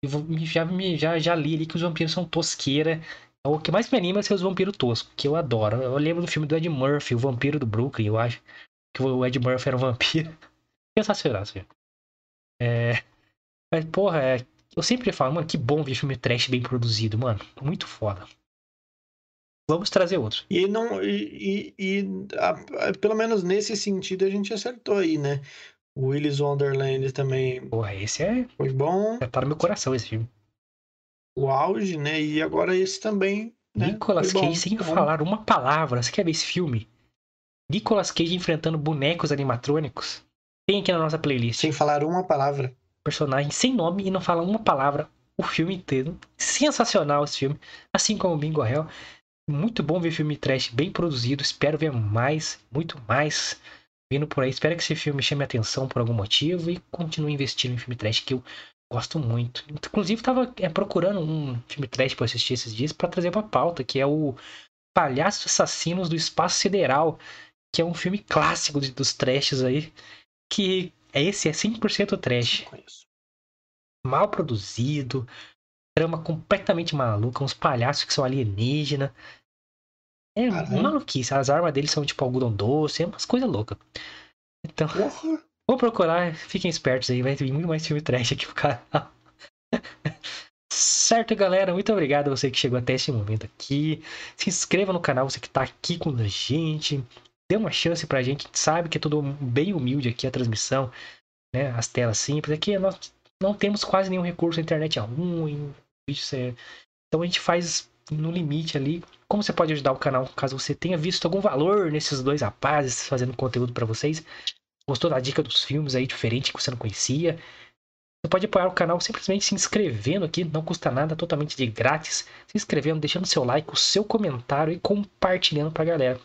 eu já, já, já li ali que os vampiros são tosqueira. O que mais me anima é ser os vampiros toscos, que eu adoro. Eu lembro do filme do Ed Murphy, o Vampiro do Brooklyn, eu acho. Que o Ed Murphy era um vampiro. Sensacional, filme. É... Mas, porra, é... eu sempre falo, mano, que bom ver filme trash bem produzido, mano. Muito foda. Vamos trazer outro. E não e, e, e, a- a- pelo menos nesse sentido a gente acertou aí, né? O Willis Wonderland também Porra, esse é. foi bom, Tá no meu coração esse filme. o auge, né? E agora esse também, né? Nicolas. Cage sem Então, falar uma palavra. Você quer ver esse filme? Nicolas Cage enfrentando bonecos animatrônicos. Tem aqui na nossa playlist. Sem falar uma palavra. Personagem sem nome e não fala uma palavra o filme inteiro. Sensacional esse filme. Assim como o Bingo Hell. Muito bom ver filme trash bem produzido. Espero ver mais, muito mais vindo por aí. Espero que esse filme chame atenção por algum motivo e continue investindo em filme trash que eu gosto muito. Inclusive, estava é, procurando um filme trash para assistir esses dias para trazer para pauta, que é o Palhaços Assassinos do Espaço Sideral, que é um filme clássico dos trashes aí, que é esse é 100% trash. Mal produzido, trama completamente maluca, uns palhaços que são alienígenas. É Caramba. maluquice. As armas deles são tipo algodão doce, é umas coisas loucas. Então, Porra. vou procurar, fiquem espertos aí, vai vir muito mais filme trash aqui pro canal. certo, galera? Muito obrigado a você que chegou até esse momento aqui. Se inscreva no canal, você que tá aqui com a gente. Dê uma chance pra gente. Sabe que é tudo bem humilde aqui a transmissão, né? As telas simples. Aqui nós não temos quase nenhum recurso, a internet é ruim, é... Então a gente faz no limite ali. Como você pode ajudar o canal caso você tenha visto algum valor nesses dois rapazes fazendo conteúdo para vocês? Gostou da dica dos filmes aí diferente que você não conhecia? Você pode apoiar o canal simplesmente se inscrevendo aqui, não custa nada, totalmente de grátis. Se inscrevendo, deixando seu like, o seu comentário e compartilhando pra galera.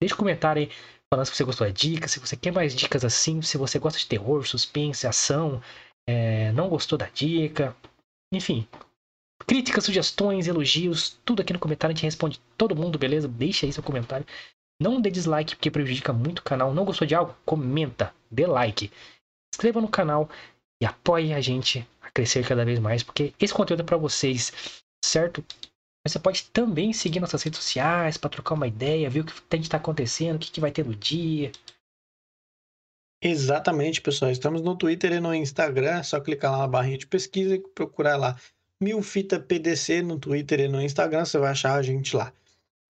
Deixa um comentário aí falando se você gostou da dica, se você quer mais dicas assim, se você gosta de terror, suspense, ação, é, não gostou da dica. Enfim, Críticas, sugestões, elogios, tudo aqui no comentário. A gente responde todo mundo, beleza? Deixa aí seu comentário. Não dê dislike porque prejudica muito o canal. Não gostou de algo? Comenta, dê like. Inscreva no canal e apoie a gente a crescer cada vez mais, porque esse conteúdo é para vocês, certo? Você pode também seguir nossas redes sociais para trocar uma ideia, ver o que tem que estar tá acontecendo, o que, que vai ter no dia. Exatamente, pessoal. Estamos no Twitter e no Instagram. É só clicar lá na barrinha de pesquisa e procurar lá Milfita PDC no Twitter e no Instagram, você vai achar a gente lá.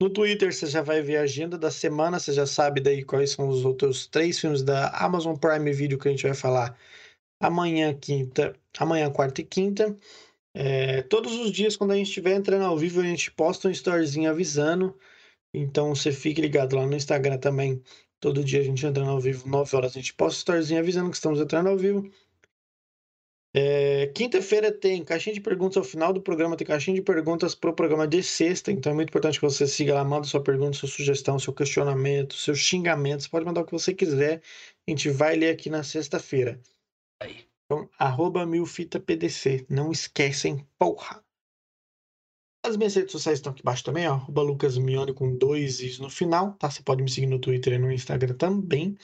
No Twitter você já vai ver a agenda da semana, você já sabe daí quais são os outros três filmes da Amazon Prime Video que a gente vai falar amanhã, quinta, amanhã, quarta e quinta. É, todos os dias, quando a gente estiver entrando ao vivo, a gente posta um storyzinho avisando. Então você fique ligado lá no Instagram também. Todo dia a gente entrando ao vivo, 9 horas, a gente posta um storyzinho avisando que estamos entrando ao vivo. É, Quinta-feira tem caixinha de perguntas ao final do programa, tem caixinha de perguntas para o programa de sexta, então é muito importante que você siga lá, manda sua pergunta, sua sugestão, seu questionamento, seu xingamento, você pode mandar o que você quiser, a gente vai ler aqui na sexta-feira. Então, arroba milfitapdc, não esquecem, porra! As minhas redes sociais estão aqui embaixo também, ó, arroba lucasmione com dois is no final, tá? Você pode me seguir no Twitter e no Instagram também.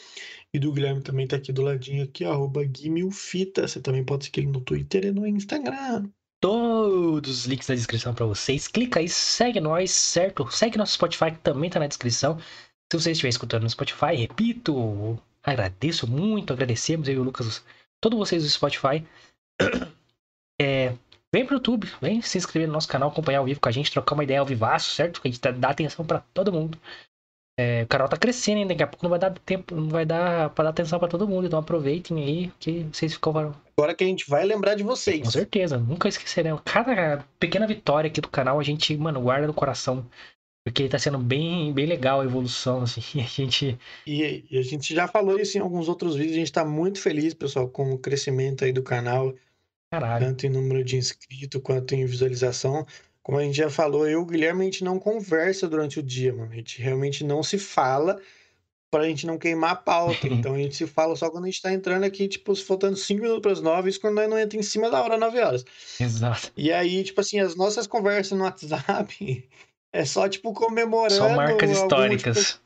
E do Guilherme também tá aqui do ladinho aqui, arroba Guimilfita. Você também pode seguir no Twitter e no Instagram. Todos os links na descrição para vocês. Clica aí, segue nós, certo? Segue nosso Spotify que também tá na descrição. Se você estiver escutando no Spotify, repito, agradeço muito, agradecemos eu e o Lucas, todos vocês do Spotify. É, vem pro YouTube, vem se inscrever no nosso canal, acompanhar ao vivo com a gente, trocar uma ideia ao vivaço, certo? Que a gente dá atenção para todo mundo. É, o canal tá crescendo ainda, daqui a pouco não vai dar tempo, não vai dar pra dar atenção pra todo mundo, então aproveitem aí que vocês ficam. Agora que a gente vai lembrar de vocês. Com certeza, nunca esqueceremos. Cada pequena vitória aqui do canal a gente, mano, guarda no coração. Porque tá sendo bem, bem legal a evolução, assim, a gente... E, e, a gente já falou isso em alguns outros vídeos, a gente tá muito feliz, pessoal, com o crescimento aí do canal. Caralho. Tanto em número de inscritos quanto em visualização como a gente já falou, eu e o Guilherme, a gente não conversa durante o dia, mano. A gente realmente não se fala pra gente não queimar a pauta. Então a gente se fala só quando a gente tá entrando aqui, tipo, faltando 5 minutos pras 9, isso quando não entra em cima da hora, 9 horas. Exato. E aí, tipo assim, as nossas conversas no WhatsApp é só, tipo, comemorando. Só marcas algum, históricas.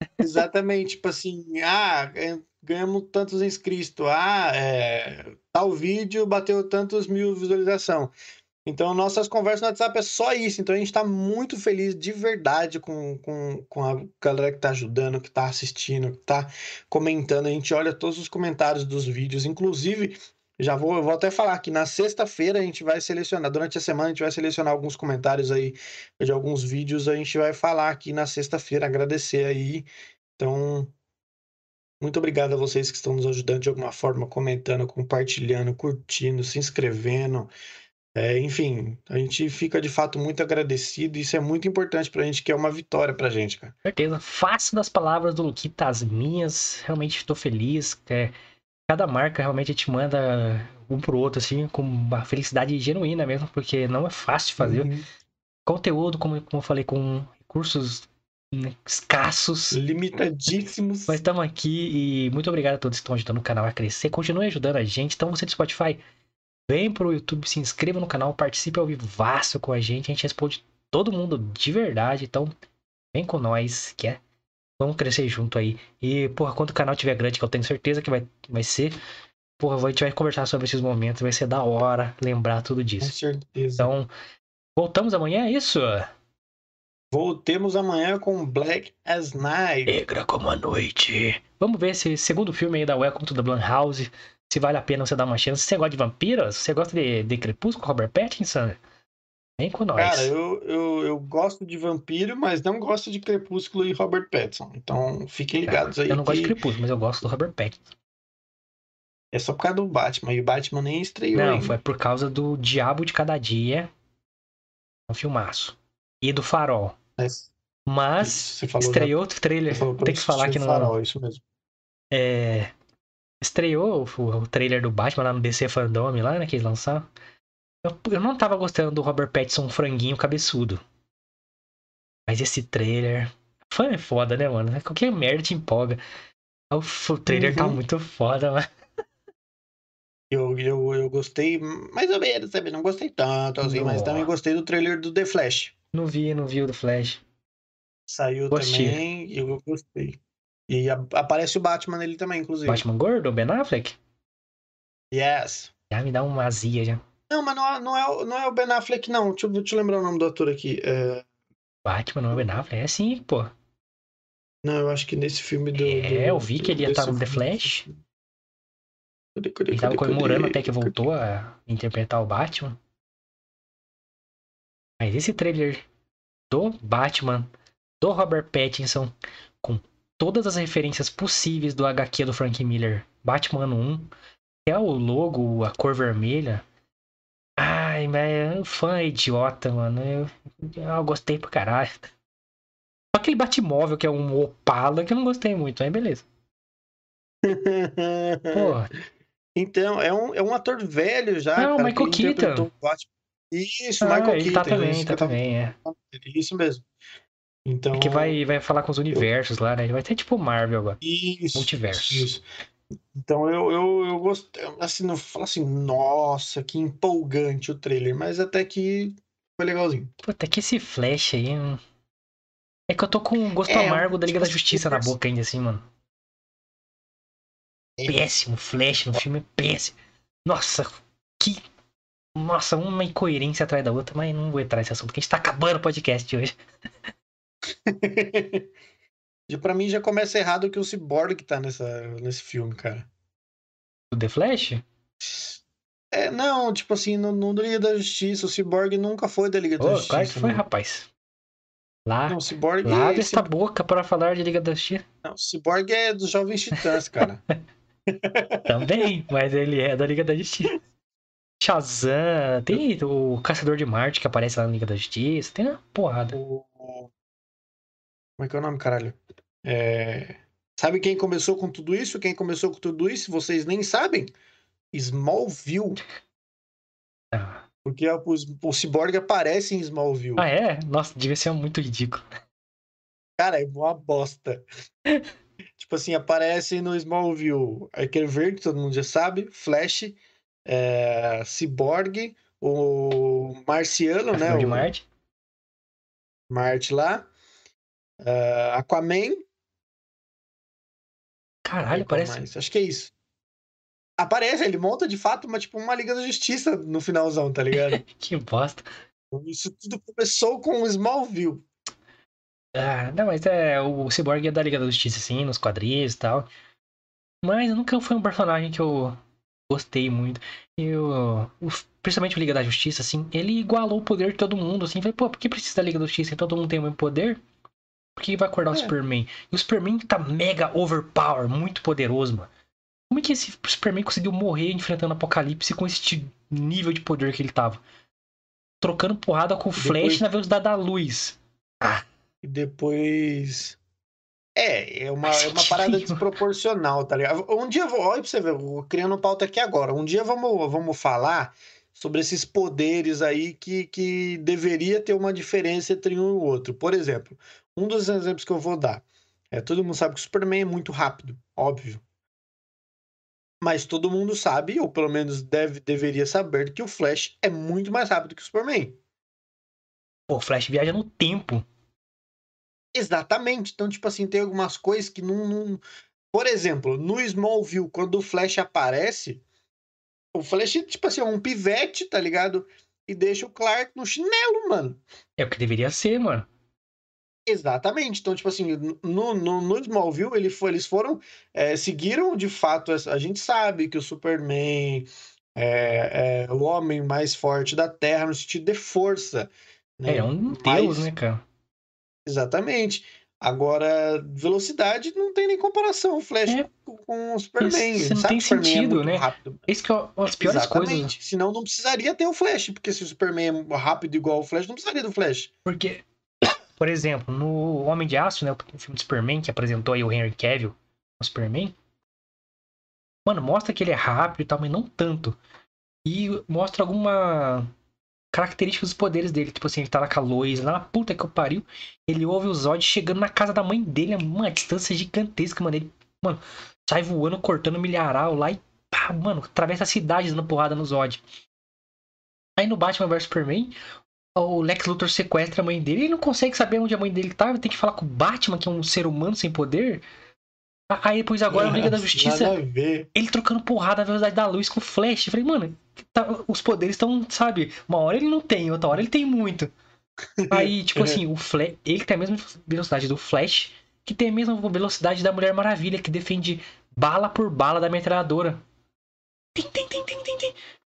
Tipo, exatamente, tipo assim, ah, ganhamos tantos inscritos, ah, é, tal vídeo bateu tantos mil visualização. Então, nossas conversas no WhatsApp é só isso. Então, a gente está muito feliz de verdade com, com, com a galera que está ajudando, que está assistindo, que está comentando. A gente olha todos os comentários dos vídeos. Inclusive, já vou, vou até falar que na sexta-feira a gente vai selecionar, durante a semana a gente vai selecionar alguns comentários aí de alguns vídeos. A gente vai falar aqui na sexta-feira, agradecer aí. Então, muito obrigado a vocês que estão nos ajudando de alguma forma, comentando, compartilhando, curtindo, se inscrevendo É, enfim, a gente fica de fato muito agradecido. Isso é muito importante pra gente, que é uma vitória pra gente, cara. certeza. Faço das palavras do Luquita as minhas. Realmente estou feliz. É, cada marca realmente te manda um pro outro, assim, com uma felicidade genuína mesmo, porque não é fácil fazer. Uhum. Conteúdo, como, como eu falei, com recursos né, escassos. Limitadíssimos. Mas estamos aqui e muito obrigado a todos que estão ajudando o canal a crescer. Continue ajudando a gente. Então, você do Spotify, vem pro YouTube, se inscreva no canal, participe ao vivaço com a gente. A gente responde todo mundo de verdade. Então, vem com nós, que é. Vamos crescer junto aí. E, porra, quando o canal tiver grande, que eu tenho certeza que vai, vai ser, porra, a gente vai conversar sobre esses momentos. Vai ser da hora lembrar tudo Com disso. certeza. Então, voltamos amanhã, é isso? Voltemos amanhã com Black as Night. Negra como a noite. Vamos ver esse segundo filme aí da Welcome to the Blumhouse. Se vale a pena você dar uma chance. Você gosta de vampiros? Você gosta de, de Crepúsculo, Robert Pattinson? Com nós. Cara, eu, eu, eu gosto de vampiro, mas não gosto de Crepúsculo e Robert Pattinson. Então fiquem ligados aí. eu não gosto de que Crepúsculo, mas eu gosto do Robert Pattinson. É só por causa do Batman. E o Batman nem estreou Não, ainda. foi por causa do Diabo de Cada Dia. Um filmaço. E do Farol. Mas, Mas estreou outro trailer. Tem que falar que não. Farol, isso mesmo. É, estreou o, o trailer do Batman lá no DC Fandom, lá, né, que eles lançaram. Eu, eu não tava gostando do Robert Pattinson franguinho cabeçudo. Mas esse trailer... Fã é foda, né, mano? Qualquer merda te empolga. O, o trailer tá Uhum. muito foda, mano. Eu, eu, eu gostei mais ou menos, sabe? Não gostei tanto assim, mas Nossa. também gostei do trailer do The Flash. Não vi, não vi o do Flash. Saiu Gostei. também eu gostei. E a- aparece o Batman nele também, inclusive. Batman gordo, Ben Affleck? Yes. Já me dá uma azia já. Não, mas não é, não é, o- não é o Ben Affleck, não. Deixa eu, deixa eu lembrar o nome do ator aqui. É, Batman não é Ben Affleck? É sim, pô. Não, eu acho que nesse filme do. É, do- eu vi que ele ia estar no The Flash. Cadê, cadê, Ele tava comemorando até que voltou a interpretar o Batman. Mas esse trailer do Batman, do Robert Pattinson, com todas as referências possíveis do HQ do Frank Miller, Batman ano 1, que é o logo, a cor vermelha. Ai, mas fã é idiota, mano. Eu, eu gostei pra caralho. Só aquele Batmóvel que é um Opala que eu não gostei muito, aí beleza. Porra, Então, é um, é um ator velho já. Não, cara, Michael Batman. Isso, ah, Michael ele Keaton. tá também, isso, tá também, é. falando, Isso mesmo. Então. É que vai, vai falar com os universos lá, né? Ele vai ter tipo Marvel agora. Isso. Multiverso. Isso. Então eu, eu, eu gostei. Assim, não falo assim, nossa, que empolgante o trailer, mas até que foi legalzinho. Puta, que esse Flash aí. É que eu tô com um gosto É, amargo da Liga da Justiça na boca ainda, assim, mano. É. Péssimo, Flash no filme é péssimo. Nossa, que. Nossa, uma incoerência atrás da outra, mas não vou entrar nesse assunto, porque a gente tá acabando o podcast hoje. E pra mim já começa errado que o Cyborg tá nessa, nesse filme, cara. O The Flash? É, não, tipo assim, no, no Liga da Justiça, o Cyborg nunca foi da Liga da Justiça. claro que foi, né? rapaz. Lá, Não, Cyborg, lá é, desta boca para falar de Liga da Justiça. não, o Cyborg é dos Jovens Titãs, cara. Também, mas ele é da Liga da Justiça. Shazam, tem o Caçador de Marte que aparece lá na Liga da Justiça, tem uma porrada. O- Como é que é o nome, caralho? É, Sabe quem começou com tudo isso? Quem começou com tudo isso? Vocês nem sabem? Smallville. Ah, Porque a- o, o Cyborg aparece em Smallville. Ah, é? Nossa, devia ser muito ridículo. Cara, é uma bosta. tipo assim, aparece no Smallville aquele verde, todo mundo já sabe, Flash, é, Cyborg, o Marciano, né? De o Marte. Marte lá, é, Aquaman. Caralho, e parece. mais? Acho que é isso. Aparece, ele monta de fato uma, tipo, uma Liga da Justiça no finalzão, tá ligado? Que bosta. Isso tudo começou com o Smallville. Ah, não, mas é. O Cyborg é da Liga da Justiça, sim, nos quadrinhos e tal. Mas nunca foi um personagem que eu gostei muito. Eu, o- principalmente o Liga da Justiça, assim, ele igualou o poder de todo mundo, assim. Falei, pô, por que precisa da Liga da Justiça? Todo mundo tem o mesmo poder? Por que vai acordar o É. Superman? E o Superman tá mega overpower, muito poderoso, mano. Como é que esse Superman conseguiu morrer enfrentando o Apocalipse com esse nível de poder que ele tava? trocando porrada com o Flash Depois- na velocidade da luz. Ah, E depois. É, é uma, é uma parada desproporcional, tá ligado? Um dia, vou- olha pra você ver, eu vou criando pauta aqui agora. Um dia vamos, vamos falar sobre esses poderes aí que, que deveria ter uma diferença entre um e o outro. Por exemplo, um dos exemplos que eu vou dar é todo mundo sabe que o Superman é muito rápido, óbvio. Mas todo mundo sabe, ou pelo menos deve, deveria saber, que o Flash é muito mais rápido que o Superman. pô, o Flash viaja no tempo. Exatamente. Então, tipo assim, tem algumas coisas que não, não- Por exemplo, no Smallville, quando o Flash aparece, o Flash, tipo assim, é um pivete, tá ligado? E deixa o Clark no chinelo, mano. É o que deveria ser, mano. Exatamente. Então, tipo assim, no, no, no Smallville, ele foi, eles foram. é, seguiram de fato. essa- A gente sabe que o Superman é, é o homem mais forte da Terra no sentido de força. né? É, é um Mas- deus, né, cara? Exatamente. Agora, velocidade não tem nem comparação. O Flash É. com, o Superman. Isso não tem é sentido, muito né? rápido. Isso que é das piores Exatamente. coisas. Senão não precisaria ter o Flash, porque se o Superman é rápido igual o Flash, não precisaria do Flash. Porque, por exemplo, no Homem de Aço, né, o filme do Superman, que apresentou aí o Henry Cavill, o Superman, mano, mostra que ele é rápido e tal, mas não tanto. E mostra alguma característica dos poderes dele. Tipo assim, ele tá lá com a Lois, lá na puta que eu pariu. Ele ouve o Zod chegando na casa da mãe dele, a uma distância gigantesca, mano. Ele, mano, sai voando, cortando milharal lá e pá, mano, atravessa a cidade dando porrada no Zod. Aí no Batman vs Superman, o Lex Luthor sequestra a mãe dele e ele não consegue saber onde a mãe dele tá. Tem que falar com o Batman, que é um ser humano sem poder. A- Aí depois agora a Liga da Justiça, a ele trocando porrada na velocidade da luz com o Flash. Eu falei, mano, tá- os poderes estão, sabe? Uma hora ele não tem, outra hora ele tem muito. Aí, tipo assim, o Flash, ele tem a mesma velocidade do Flash, que tem a mesma velocidade da Mulher Maravilha, que defende bala por bala da metralhadora. Tem, tem, tem, tem, tem, tem.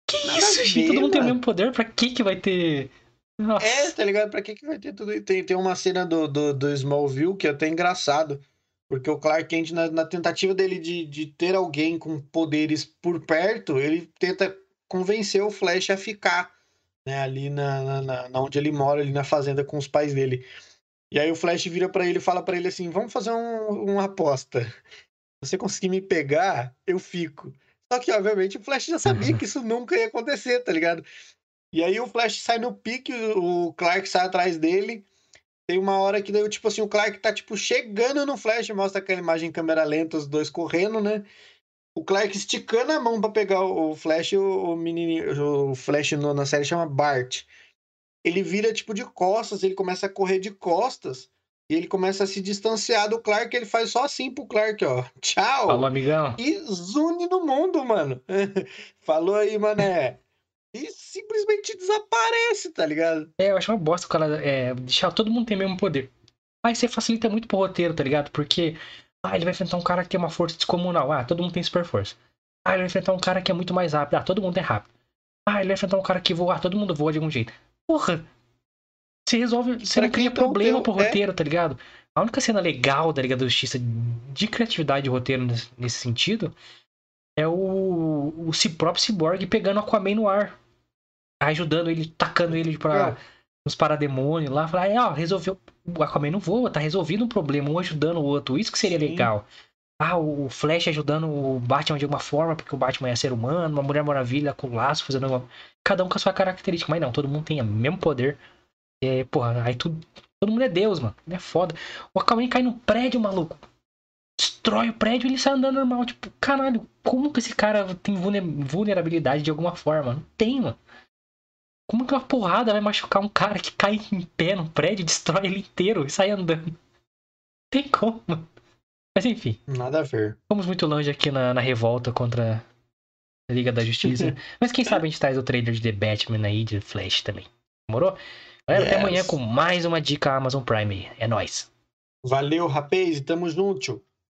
Que Nada isso, a gente? Todo mundo tem o mesmo poder? Pra que que vai ter... Nossa. É, tá ligado? Pra que, que vai ter tudo isso? Tem, tem uma cena do, do, do Smallville que é até engraçado. Porque o Clark Kent, na, na tentativa dele de, de ter alguém com poderes por perto, ele tenta convencer o Flash a ficar né, ali na, na, na- onde ele mora, ali na fazenda com os pais dele. E aí o Flash vira pra ele e fala pra ele assim: Vamos fazer um- uma aposta. Se você conseguir me pegar, eu fico. Só que, obviamente, o Flash já sabia que isso nunca ia acontecer, tá ligado? E aí o Flash sai no pique, o Clark sai atrás dele. Tem uma hora que daí, tipo assim, o Clark tá, tipo, chegando no Flash, mostra aquela imagem em câmera lenta, os dois correndo, né? O Clark esticando a mão pra pegar o Flash, o, o menininho, o Flash no- na série chama Bart. Ele vira, tipo, de costas, ele começa a correr de costas, e ele começa a se distanciar do Clark, ele faz só assim pro Clark, ó. Tchau! Falou, amigão. e zune no mundo, mano. Falou aí, mané. E simplesmente desaparece, tá ligado? É, eu acho uma bosta o cara é, deixar todo mundo ter o mesmo poder. Aí você facilita muito pro roteiro, tá ligado? Porque, ah, ele vai enfrentar um cara que tem uma força descomunal. Ah, todo mundo tem super força. Ah, ele vai enfrentar um cara que é muito mais rápido. Ah, todo mundo é rápido. Ah, ele vai enfrentar um cara que voa. Ah, todo mundo voa de algum jeito. Porra! Você resolve. Você não cria então problema ter- pro é. roteiro, tá ligado? A única cena legal da Liga da Justiça de criatividade de roteiro nesse, sentido é o, o si próprio Cyborg pegando Aquaman no ar. Ajudando ele, tacando ele pra, Não. nos parademônios lá. Falar, é, ó, resolveu. O Aquaman não voa, tá resolvido um problema, um ajudando o outro. Isso que seria Sim. legal. Ah, o Flash ajudando o Batman de alguma forma, porque o Batman é ser humano, uma Mulher Maravilha com laço, fazendo alguma... Cada um com a sua característica, mas não, todo mundo tem o mesmo poder. É, porra, aí tudo. Todo mundo é Deus, mano. É foda. O Aquaman cai no prédio, maluco. Destrói o prédio e ele sai andando normal. Tipo, caralho, como que esse cara tem vulne- vulnerabilidade de alguma forma? Não tem, mano. Como que uma porrada vai machucar um cara que cai em pé no prédio, destrói ele inteiro e sai andando? Tem como. Mas enfim, Nada a ver. fomos muito longe aqui na, na revolta contra a Liga da Justiça. Mas quem sabe a gente traz o trailer de The Batman aí, de Flash também. Demorou? Galera, até Yes. amanhã com mais uma dica Amazon Prime. É nóis. Valeu, rapaz, e tamo junto.